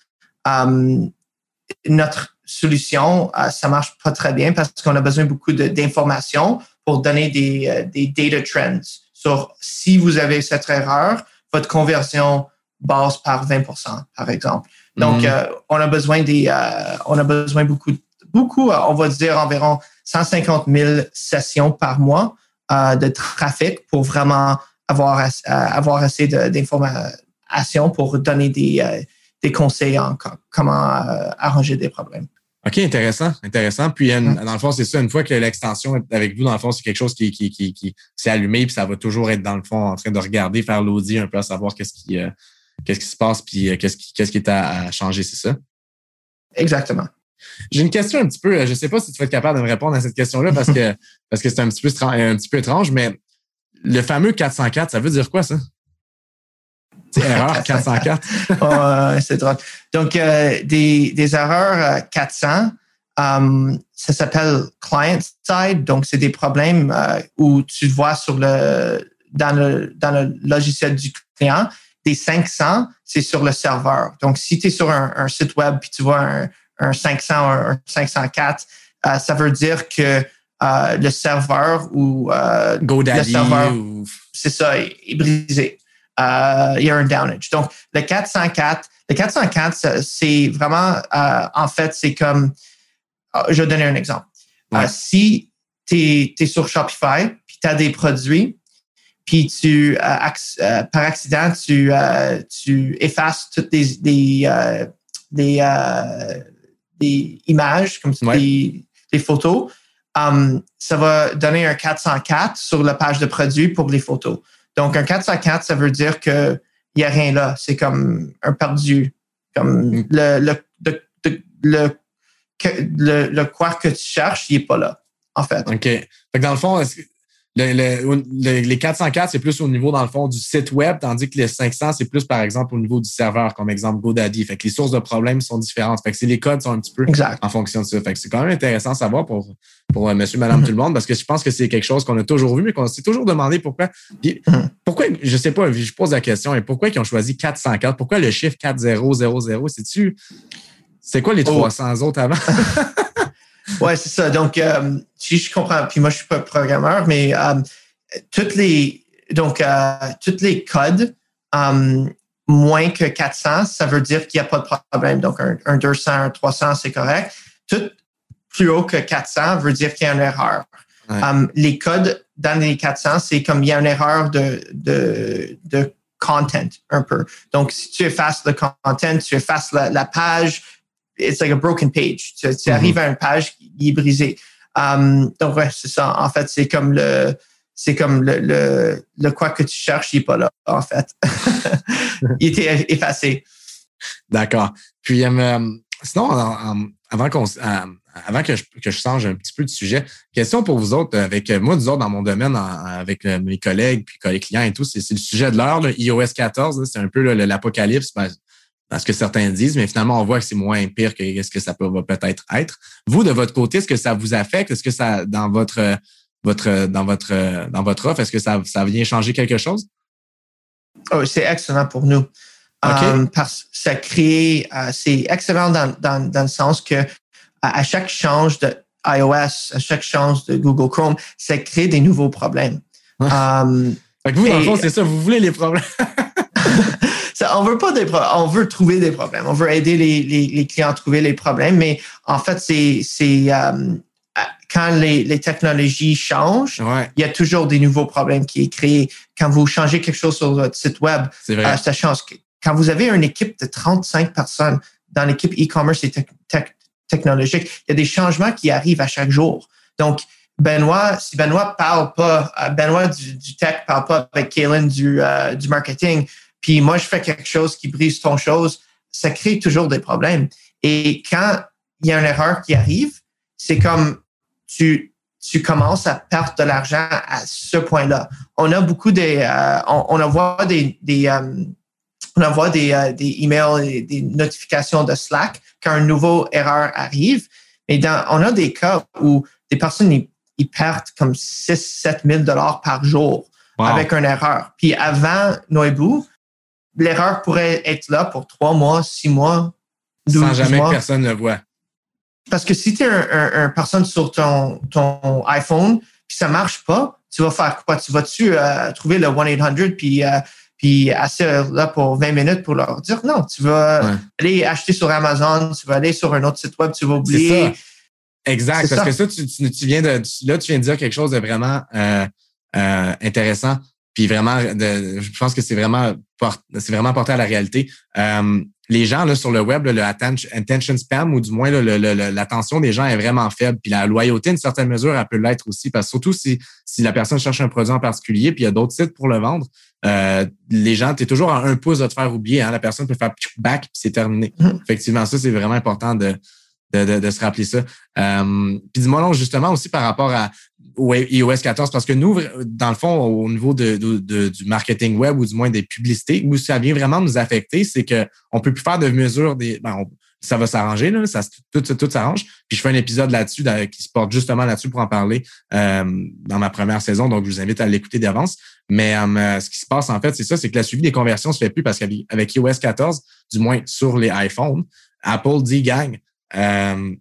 notre solution, euh, ça marche pas très bien parce qu'on a besoin beaucoup d'informations pour donner des, euh, des data trends sur si vous avez cette erreur, votre conversion basse par 20% par exemple. Donc, mhm. euh, on a besoin des, euh, on a besoin beaucoup, beaucoup, on va dire environ 150 000 sessions par mois euh, de trafic pour vraiment avoir, avoir assez d'informations pour donner des, des conseils en comment arranger des problèmes. OK, intéressant, intéressant. Puis, dans le fond, c'est ça, une fois que l'extension est avec vous, dans le fond, c'est quelque chose qui, qui, qui, qui s'est allumé, puis ça va toujours être, dans le fond, en train de regarder, faire l'audit un peu, à savoir qu'est-ce qui, euh, qu'est-ce qui se passe, puis euh, qu'est-ce qui, qu'est-ce qui est à, changer, c'est ça? Exactement. J'ai une question un petit peu, je ne sais pas si tu vas être capable de me répondre à cette question-là parce <laughs> que parce que c'est un petit peu un petit peu étrange, mais le fameux 404, ça veut dire quoi ça? Erreur <laughs> 404. c'est drôle. Donc, euh, des, des, erreurs 400, euh, um, ça s'appelle client side. Donc, c'est des problèmes euh, où tu vois sur le dans, le dans le logiciel du client. Des 500, c'est sur le serveur. Donc, si tu es sur un, site web puis tu vois un, un 500 un 504, ça veut dire que le serveur ou GoDaddy le serveur, c'est ça, est brisé. Euh, il y a un downage. Donc, le 404, le 404, c'est vraiment, euh, en fait, c'est comme, euh, je vais donner un exemple. si tu es, sur Shopify, puis tu as des produits, puis tu, par accident, tu, tu effaces toutes des, des, des, images, comme des, des, photos, um, ça va donner un 404 sur la page de produits pour les photos. Donc, un 4 sur 4, ça veut dire qu'il n'y a rien là. C'est comme un perdu. Comme mm. le, le, le, le, le, le quoi que tu cherches, il n'est pas là, en fait. OK. Fait que dans le fond, les 404, c'est plus au niveau, dans le fond, du site web, tandis que les 500, c'est plus, par exemple, au niveau du serveur, comme exemple GoDaddy. Fait que les sources de problèmes sont différentes. Fait que les codes sont un petit peu en fonction de ça. Fait que c'est quand même intéressant à savoir pour, pour euh, monsieur, madame, mm-hmm. tout le monde, parce que je pense que c'est quelque chose qu'on a toujours vu, mais qu'on s'est toujours demandé pourquoi. Mm-hmm. pourquoi, je sais pas, je pose la question, et pourquoi ils ont choisi 404? Pourquoi le chiffre 4000? C'est-tu, c'est quoi les 300 autres avant? <laughs> Ouais, c'est ça. Donc, euh, si je comprends, puis moi, je suis pas programmeur, mais euh, toutes les, donc, euh, toutes les codes moins que 400, ça veut dire qu'il n'y a pas de problème. Donc, un, 200, un 300, c'est correct. Tout plus haut que 400 veut dire qu'il y a une erreur. les codes dans les 400, c'est comme il y a une erreur de, de, de content un peu. Donc, si tu effaces le content, tu effaces la page, it's like a broken page. Tu, mm-hmm. arrives à une page qui est brisée. Um, donc, ouais, c'est ça. En fait, c'est comme le, c'est comme le, le, le, quoi que tu cherches, il n'est pas là, en fait. <laughs> il était effacé. D'accord. Puis, euh, sinon, avant qu'on, euh, avant que je, que je change un petit peu de sujet, question pour vous autres, avec moi, nous autres, dans mon domaine, avec euh, mes collègues, puis les clients et tout, c'est, le sujet de l'heure, iOS 14, c'est un peu l'apocalypse. Ben, ce que certains disent, mais finalement, on voit que c'est moins pire que ce que ça peut peut-être être. Vous, de votre côté, est-ce que ça vous affecte? Est-ce que ça, dans votre, votre, dans votre, dans votre offre, est-ce que ça, ça vient changer quelque chose? Oh, c'est excellent pour nous. Euh, parce que ça crée, euh, c'est excellent dans, dans, dans, le sens que à, chaque change de iOS, à chaque change de Google Chrome, ça crée des nouveaux problèmes. Um, vous, dans le fond, c'est ça, vous voulez les problèmes. <laughs> on veut pas des on veut trouver des problèmes. On veut aider les, les, clients à trouver les problèmes, mais en fait, c'est c'est euh, quand les, les, technologies changent, il y a toujours des nouveaux problèmes qui est créé. Quand vous changez quelque chose sur votre site web, euh, ça change. Quand vous avez une équipe de 35 personnes dans l'équipe e-commerce et technologique, il y a des changements qui arrivent à chaque jour. Donc, Benoît, si Benoît parle pas, euh, Benoît du, du tech parle pas avec Kaylin du, du marketing, puis moi, je fais quelque chose qui brise ton chose, ça crée toujours des problèmes. Et quand il y a une erreur qui arrive, c'est comme tu, tu commences à perdre de l'argent à ce point-là. On a beaucoup des, euh, on, on, envoie des, des euh, on envoie des, euh, des emails et des notifications de Slack quand une nouvelle erreur arrive. Mais dans, on a des cas où des personnes, ils, perdent comme 6 7 000 dollars par jour avec une erreur. Puis avant Noibu, l'erreur pourrait être là pour trois mois, six mois, douze Sans jamais que personne ne voit. Parce que si tu es un, personne sur ton, ton iPhone, puis ça marche pas, tu vas faire quoi? Tu vas-tu euh, trouver le 1-800 puis, euh, puis assez là pour 20 minutes pour leur dire non, tu vas aller acheter sur Amazon, tu vas aller sur un autre site web, tu vas oublier. Exact, parce que ça, tu, tu, viens de là, tu viens de dire quelque chose de vraiment euh, intéressant. Puis vraiment, je pense que c'est vraiment, c'est vraiment porté à la réalité. Euh, les gens là, sur le web, le attention, spam, ou du moins l'attention des gens est vraiment faible. Puis la loyauté, une certaine mesure, elle peut l'être aussi. Parce que surtout si, si la personne cherche un produit en particulier, puis il y a d'autres sites pour le vendre, euh, les gens, tu es toujours à un pouce de te faire oublier. Hein? La personne peut faire back, puis c'est terminé. Mm-hmm. Effectivement, ça, c'est vraiment important de, de, de, se rappeler ça. Euh, puis dis-moi non, justement aussi par rapport à iOS 14, parce que nous, dans le fond, au niveau de, de, du marketing web ou du moins des publicités, où ça vient vraiment nous affecter, c'est qu'on peut plus faire de mesures des. Ben, ça va s'arranger, là, ça, tout, tout, s'arrange. Puis je fais un épisode là-dessus qui se porte justement là-dessus pour en parler euh, dans ma première saison. Donc, je vous invite à l'écouter d'avance. Mais euh, ce qui se passe, en fait, c'est ça, c'est que la suivi des conversions se fait plus parce qu'avec iOS 14, du moins sur les iPhones, Apple dit, gang, euh,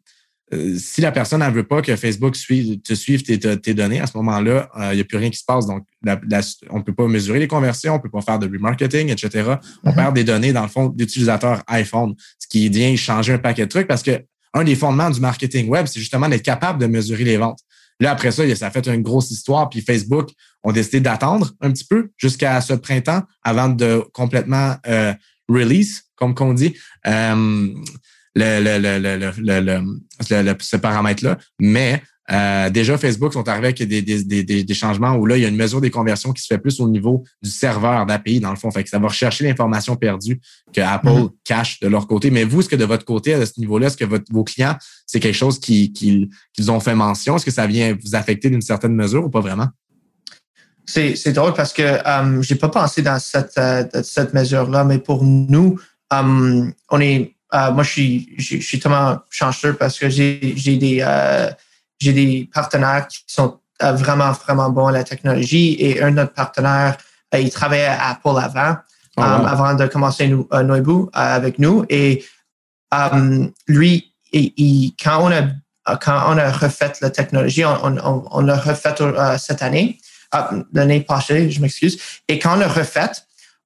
euh, si la personne ne veut pas que Facebook te suive tes, données, à ce moment-là, il n'y a plus rien qui se passe. Donc, on ne peut pas mesurer les conversions, on ne peut pas faire de remarketing, etc. On mhm. perd des données, dans le fond, d'utilisateurs iPhone, ce qui vient changer un paquet de trucs parce que un des fondements du marketing web, c'est justement d'être capable de mesurer les ventes. Là, après ça, ça a fait une grosse histoire, puis Facebook ont décidé d'attendre un petit peu jusqu'à ce printemps avant de complètement euh, release, comme qu'on dit. Euh, le, ce paramètre-là. Mais euh, déjà, Facebook sont arrivés avec des, des, changements où là, il y a une mesure des conversions qui se fait plus au niveau du serveur d'API, dans le fond. Fait que ça va rechercher l'information perdue que Apple mm-hmm. cache de leur côté. Mais vous, est-ce que de votre côté, à ce niveau-là, est-ce que votre, vos clients, c'est quelque chose qu'ils qui, ont fait mention? Est-ce que ça vient vous affecter d'une certaine mesure ou pas vraiment? C'est drôle parce que euh, je n'ai pas pensé dans cette, euh, cette mesure-là, mais pour nous, on est euh, moi, je suis, je, suis tellement chanceux parce que j'ai, j'ai des, euh, j'ai des partenaires qui sont euh, vraiment, vraiment bons à la technologie et un de nos partenaires, il travaillait à Apple avant, oh, avant de commencer nous, Noibu avec nous. Et lui, il, quand on a, quand on a refait la technologie, on, on, on l'a refait cette année, l'année passée, je m'excuse. Et quand on l'a refait,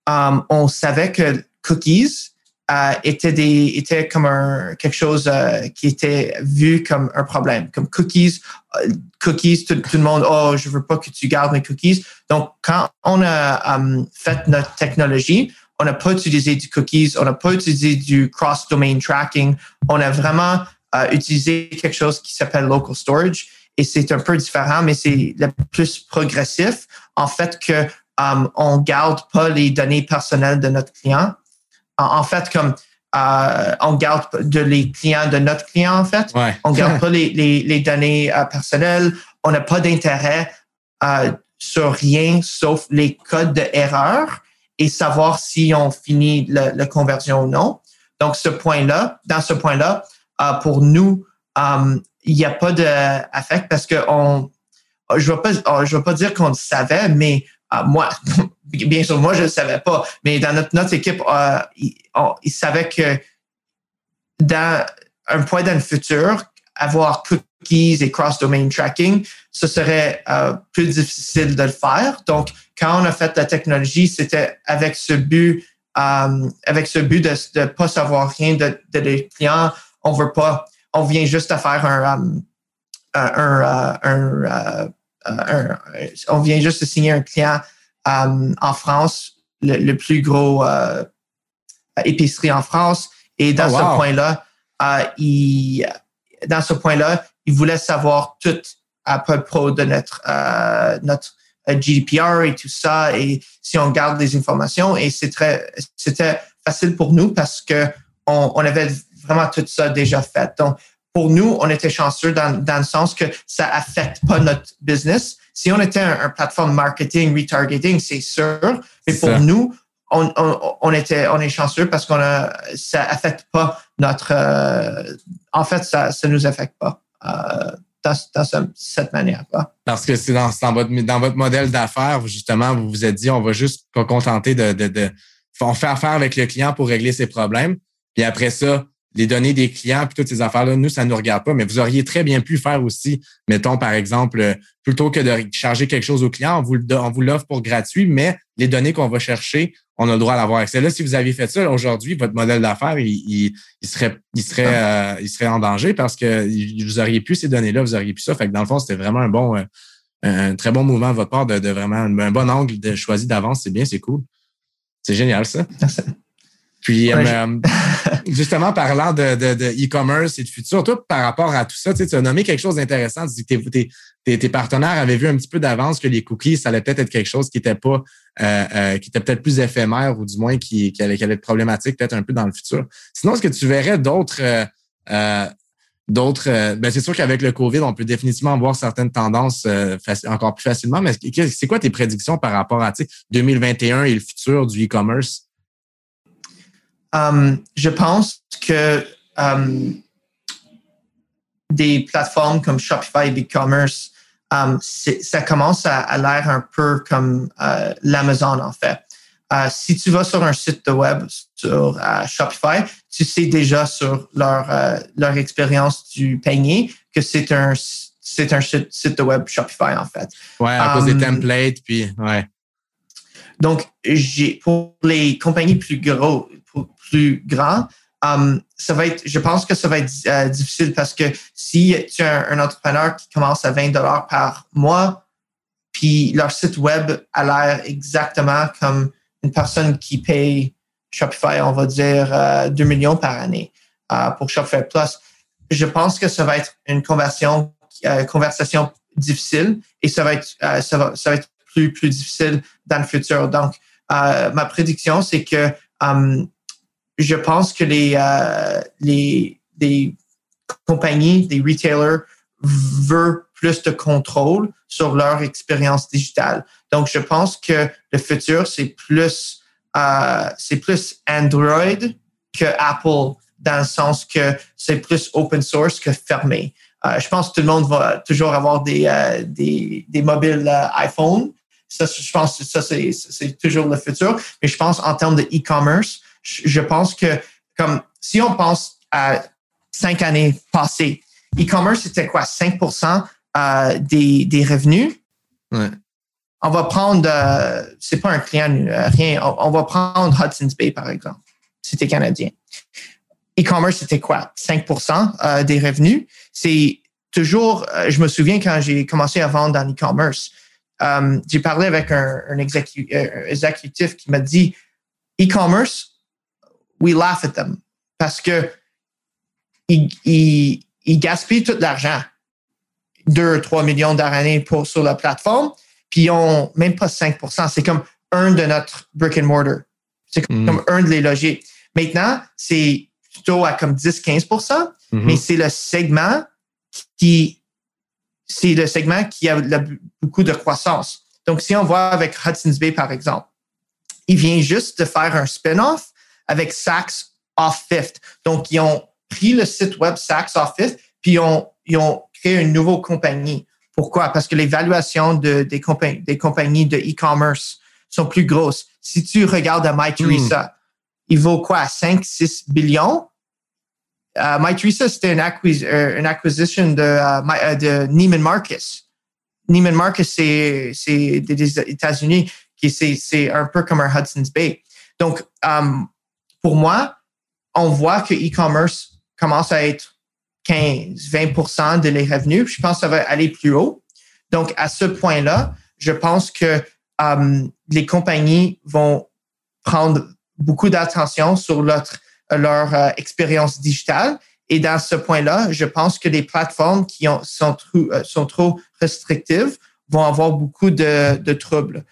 on savait que cookies, euh, était des était comme un quelque chose euh, qui était vu comme un problème comme cookies euh, cookies tout, le monde oh je veux pas que tu gardes mes cookies. Donc quand on a fait notre technologie on n'a pas utilisé du cookies on n'a pas utilisé du cross domain tracking. On a vraiment utilisé quelque chose qui s'appelle local storage. Et c'est un peu différent mais c'est le plus progressif en fait que on garde pas les données personnelles de notre client en, fait, comme euh, on garde de les clients de notre client, en fait. On garde <laughs> pas les, les, données euh, personnelles. On n'a pas d'intérêt euh, sur rien sauf les codes d'erreur et savoir si on finit la conversion ou non. Donc, ce point-là, dans ce point-là, euh, pour nous, il n'y a pas d'affect parce que on, je ne je vais pas dire qu'on le savait, mais moi, <laughs> bien sûr, moi, je ne savais pas, mais dans notre, équipe, euh, il, savait que dans un point dans le futur, avoir cookies et cross-domain tracking, ce serait euh, plus difficile de le faire. Donc, quand on a fait la technologie, c'était avec ce but, avec ce but de ne pas savoir rien de, les clients. On veut pas, on vient juste à faire un, un on vient juste de signer un client euh, en France, le, plus gros euh, épicerie en France. Et dans oh, ce point-là, euh, il, dans ce point-là, il voulait savoir tout à peu près de notre, notre GDPR et tout ça, et si on garde des informations. Et c'était facile pour nous parce que on, on, avait vraiment tout ça déjà fait. Donc, pour nous, on était chanceux dans, dans le sens que ça affecte pas notre business. Si on était un, plateforme marketing, retargeting, c'est sûr. Mais pour nous, on, on, on, était, on est chanceux parce qu'on a, ça affecte pas notre, euh, en fait, ça, ça nous affecte pas. Euh, dans, dans cette manière là Parce que c'est dans, dans, votre, dans votre modèle d'affaires, justement, vous vous êtes dit, on va juste pas contenter de, de, de, on fait affaire avec le client pour régler ses problèmes. Puis après ça, les données des clients puis toutes ces affaires-là, nous, ça ne nous regarde pas, mais vous auriez très bien pu faire aussi, mettons, par exemple, euh, plutôt que de charger quelque chose au client, on vous, on vous l'offre pour gratuit, mais les données qu'on va chercher, on a le droit d'avoir accès. Là, si vous aviez fait ça aujourd'hui, votre modèle d'affaires, il, il, serait, il, serait, euh, il serait en danger parce que vous auriez pu ces données-là, vous auriez pu ça. Fait que dans le fond, c'était vraiment un bon, euh, un très bon mouvement de votre part de, de vraiment un bon angle de choisi d'avance. C'est bien, c'est cool. C'est génial, ça. Puis, euh, <laughs> justement, parlant de, e-commerce et de futur, toi, par rapport à tout ça, tu as nommé quelque chose d'intéressant. Tu dis que tes, tes, partenaires avaient vu un petit peu d'avance que les cookies, ça allait peut-être être quelque chose qui était pas, euh, euh, qui était peut-être plus éphémère ou du moins qui, qui, allait, qui allait être problématique peut-être un peu dans le futur. Sinon, est-ce que tu verrais d'autres d'autres. Euh, ben c'est sûr qu'avec le COVID, on peut définitivement voir certaines tendances euh, encore plus facilement. Mais c'est quoi tes prédictions par rapport à 2021 et le futur du e-commerce? Um, je pense que um, des plateformes comme Shopify et BigCommerce, um, ça commence à, à l'air un peu comme euh, l'Amazon en fait. Euh, si tu vas sur un site de web sur euh, Shopify, tu sais déjà sur leur, euh, leur expérience du panier que c'est un, c'est un site de web Shopify, en fait. Ouais, à cause des templates, puis, ouais. Donc, j'ai, pour les compagnies plus gros, plus grands, ça va être, je pense que ça va être difficile parce que si tu es un, entrepreneur qui commence à 20 dollars par mois, puis leur site web a l'air exactement comme une personne qui paye Shopify, on va dire, 2 euh, millions par année euh, pour Shopify Plus. Je pense que ça va être une conversion, euh, conversation difficile et ça va être, ça va, ça va être plus, plus difficile dans le futur. Donc, ma prédiction, c'est que je pense que les, les, des compagnies, des retailers veulent plus de contrôle sur leur expérience digitale. Donc, je pense que le futur, c'est plus, euh, c'est plus Android que Apple dans le sens que c'est plus open source que fermé. Euh, je pense que tout le monde va toujours avoir des, euh, des, mobiles euh, iPhone. Je pense que ça, c'est toujours le futur. Mais je pense en termes de e-commerce, je pense que comme si on pense à cinq années passées, e-commerce, c'était quoi? 5 euh, des, des revenus? Ouais on va prendre, euh, c'est pas un client, euh, rien, on, va prendre Hudson's Bay, par exemple. C'était canadien. E-commerce, c'était quoi? 5% euh, des revenus. C'est toujours, je me souviens quand j'ai commencé à vendre dans l'e-commerce, j'ai parlé avec un, un exécutif qui m'a dit, e-commerce, we laugh at them parce que ils, ils, gaspillent tout l'argent. 2, 3 millions par année pour, sur la plateforme puis ils ont même pas 5% C'est comme un de notre brick and mortar. C'est comme, hmm. un de les loger. Maintenant, c'est plutôt à comme 10-15 mm-hmm. mais c'est le segment qui c'est le segment qui a beaucoup de croissance. Donc, si on voit avec Hudson's Bay, par exemple, il vient juste de faire un spin-off avec Saks Off Fifth. Donc, ils ont pris le site web Saks Off Fifth, puis ils ont, ils ont créé une nouvelle compagnie. Pourquoi? Parce que les valuations de, des, compagnies, des compagnies de e-commerce sont plus grosses. Si tu regardes à MyTeresa, hmm. il vaut quoi? 5, 6 billions? Uh, MyTeresa, c'était une, euh, une, acquisition de, uh, uh, de Neiman Marcus. Neiman Marcus, c'est des États-Unis, qui c'est un peu comme un Hudson's Bay. Donc, um, pour moi, on voit que e-commerce commence à être 15, 20% de les revenus. Je pense que ça va aller plus haut. Donc, à ce point-là, je pense que um, les compagnies vont prendre beaucoup d'attention sur leur, leur euh, expérience digitale. Et dans ce point-là, je pense que les plateformes qui ont, sont, trop, euh, restrictives vont avoir beaucoup de, troubles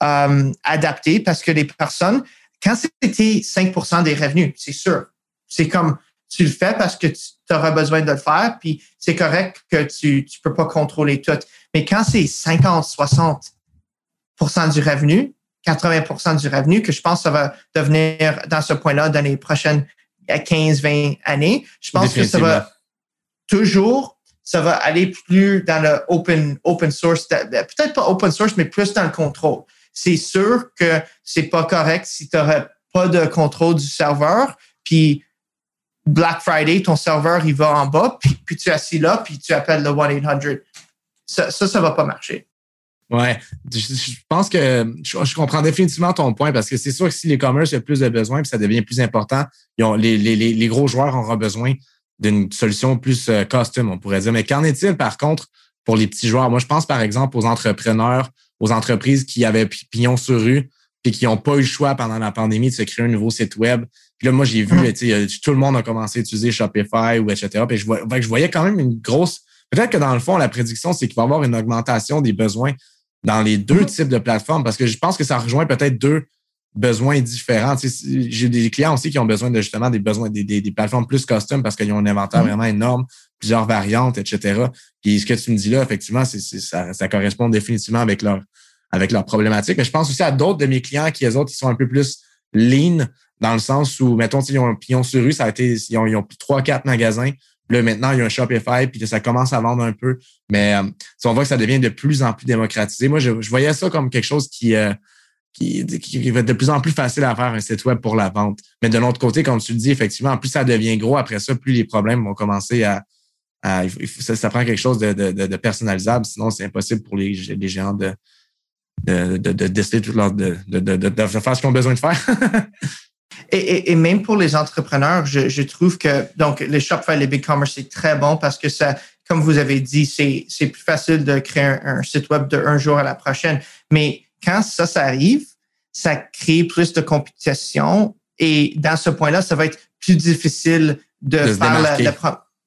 adaptés parce que les personnes, quand c'était 5% des revenus, c'est sûr, c'est comme tu le fais parce que tu auras besoin de le faire, puis c'est correct que tu ne peux pas contrôler tout. Mais quand c'est 50, 60% du revenu, 80% du revenu, que je pense que ça va devenir dans ce point-là dans les prochaines 15, 20 années, je pense que ça va toujours, ça va aller plus dans le open, open source, peut-être pas open source, mais plus dans le contrôle. C'est sûr que c'est pas correct si tu n'aurais pas de contrôle du serveur, puis Black Friday, ton serveur, il va en bas, puis, tu es assis là, puis tu appelles le 1-800. Ça, ça, ça va pas marcher. Ouais, je, pense que je, comprends définitivement ton point parce que c'est sûr que si l'e-commerce a plus de besoins puis ça devient plus important, les, gros joueurs auront besoin d'une solution plus euh, custom, on pourrait dire. Mais qu'en est-il par contre pour les petits joueurs? Moi, je pense par exemple aux entrepreneurs, aux entreprises qui avaient pignon sur rue et qui n'ont pas eu le choix pendant la pandémie de se créer un nouveau site web puis là, moi, j'ai vu, mm. tout le monde a commencé à utiliser Shopify ou etc. Puis je, voyais, je voyais quand même une grosse. Peut-être que dans le fond, la prédiction, c'est qu'il va y avoir une augmentation des besoins dans les deux mm. types de plateformes parce que je pense que ça rejoint peut-être deux, besoins différents. J'ai des clients aussi qui ont besoin de justement des besoins, des, des, plateformes plus custom parce qu'ils ont un inventaire mm-hmm. vraiment énorme, plusieurs variantes, etc. Puis ce que tu me dis là, effectivement, c'est, ça, ça correspond définitivement avec leur avec leurs problématiques. Mais je pense aussi à d'autres de mes clients qui, eux autres, ils sont un peu plus lean dans le sens où, mettons, ils ont un pignon sur rue, ça a été, ils ont, ils ont trois, quatre magasins. Là, maintenant, il y a un Shopify, puis ça commence à vendre un peu. Mais euh, on voit que ça devient de plus en plus démocratisé. Moi, je, voyais ça comme quelque chose qui, euh, qui, va être de plus en plus facile à faire un site web pour la vente. Mais de l'autre côté, comme tu le dis, effectivement, plus ça devient gros, après ça, plus les problèmes vont commencer à. ça, prend quelque chose de, personnalisable, sinon c'est impossible pour les, les géants de, de, de, de décider tout leur, de, de, faire ce qu'ils ont besoin de faire. <laughs> et, et, même pour les entrepreneurs, je, trouve que donc les Shopify, les Big Commerce, c'est très bon parce que ça, comme vous avez dit, c'est, plus facile de créer un, site web de un jour à la prochaine. Mais quand ça, ça arrive, ça crée plus de compétition et dans ce point-là, ça va être plus difficile de, faire la,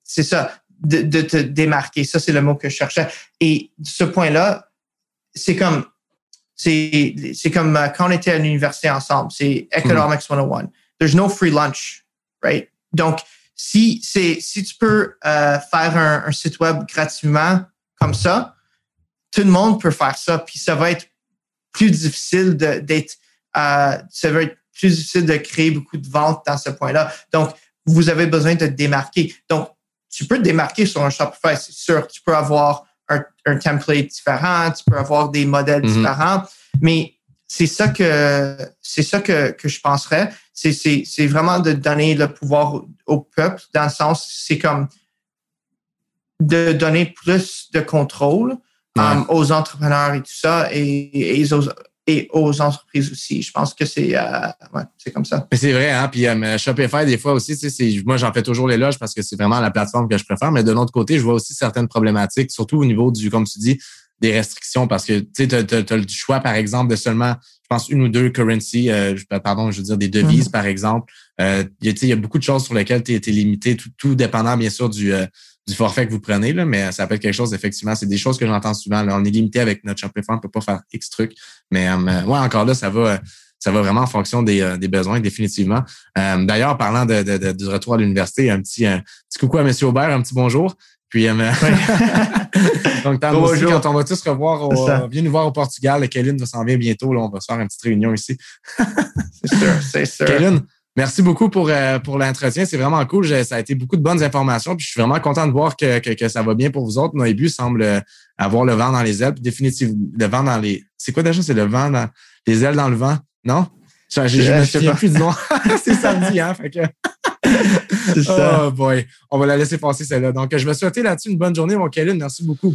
c'est ça, de, de te démarquer. Ça, c'est le mot que je cherchais. Et ce point-là, c'est comme c'est, c'est comme euh, quand on était à l'université ensemble. C'est Economics 101. There's no free lunch, right? Donc, si, c'est, si tu peux euh, faire un, site web gratuitement comme ça, tout le monde peut faire ça. Puis ça va être plus difficile de, d'être, euh, ça va être plus difficile de créer beaucoup de ventes dans ce point-là. Donc, vous avez besoin de démarquer. Donc, tu peux te démarquer sur un Shopify, c'est sûr. Tu peux avoir un, template différent, tu peux avoir des modèles mhm. différents, mais c'est ça que c'est ça que, que je penserais. C'est vraiment de donner le pouvoir au peuple, dans le sens, c'est comme de donner plus de contrôle aux entrepreneurs et tout ça, et, et aux, et aux entreprises aussi. Je pense que c'est euh, ouais, c'est comme ça. Mais c'est vrai, hein? Puis euh, Shopify, des fois aussi, moi, j'en fais toujours l'éloge parce que c'est vraiment la plateforme que je préfère. Mais de l'autre côté, je vois aussi certaines problématiques, surtout au niveau du, comme tu dis, des restrictions parce que tu sais, as, le choix, par exemple, de seulement, je pense, une ou deux currency, euh, pardon, je veux dire des devises, mm-hmm. par exemple. Euh, il y a beaucoup de choses sur lesquelles tu es, limité, tout, tout dépendant, bien sûr, du, euh, du forfait que vous prenez, là, mais ça peut être quelque chose, effectivement, c'est des choses que j'entends souvent. Là. On est limité avec notre Shopify, on ne peut pas faire X trucs. Mais euh, ouais, encore là, ça va, ça va vraiment en fonction des, euh, des besoins, définitivement. Euh, d'ailleurs, parlant de, de, du retour à l'université, un petit, un petit coucou à M. Aubert, un petit bonjour. Puis, euh, <laughs> donc, aussi, quand on va tous revoir, au, viens nous voir au Portugal. Va s'en venir bientôt. Là, on va se faire une petite réunion ici. <laughs> c'est sûr, c'est sûr. Kevin, Merci beaucoup pour, euh, pour l'entretien. C'est vraiment cool. Ça a été beaucoup de bonnes informations. Puis je suis vraiment content de voir que, que, ça va bien pour vous autres. Noibu semble euh, avoir le vent dans les ailes. définitivement, le vent dans les. C'est quoi déjà? C'est le vent dans les ailes dans le vent? Non? Je, je, me souviens plus du nom. <laughs> c'est samedi, hein? Fait que... <laughs> ça. Oh boy. On va la laisser passer celle-là. Donc, je vais souhaiter là-dessus une bonne journée, mon Kevin. Merci beaucoup.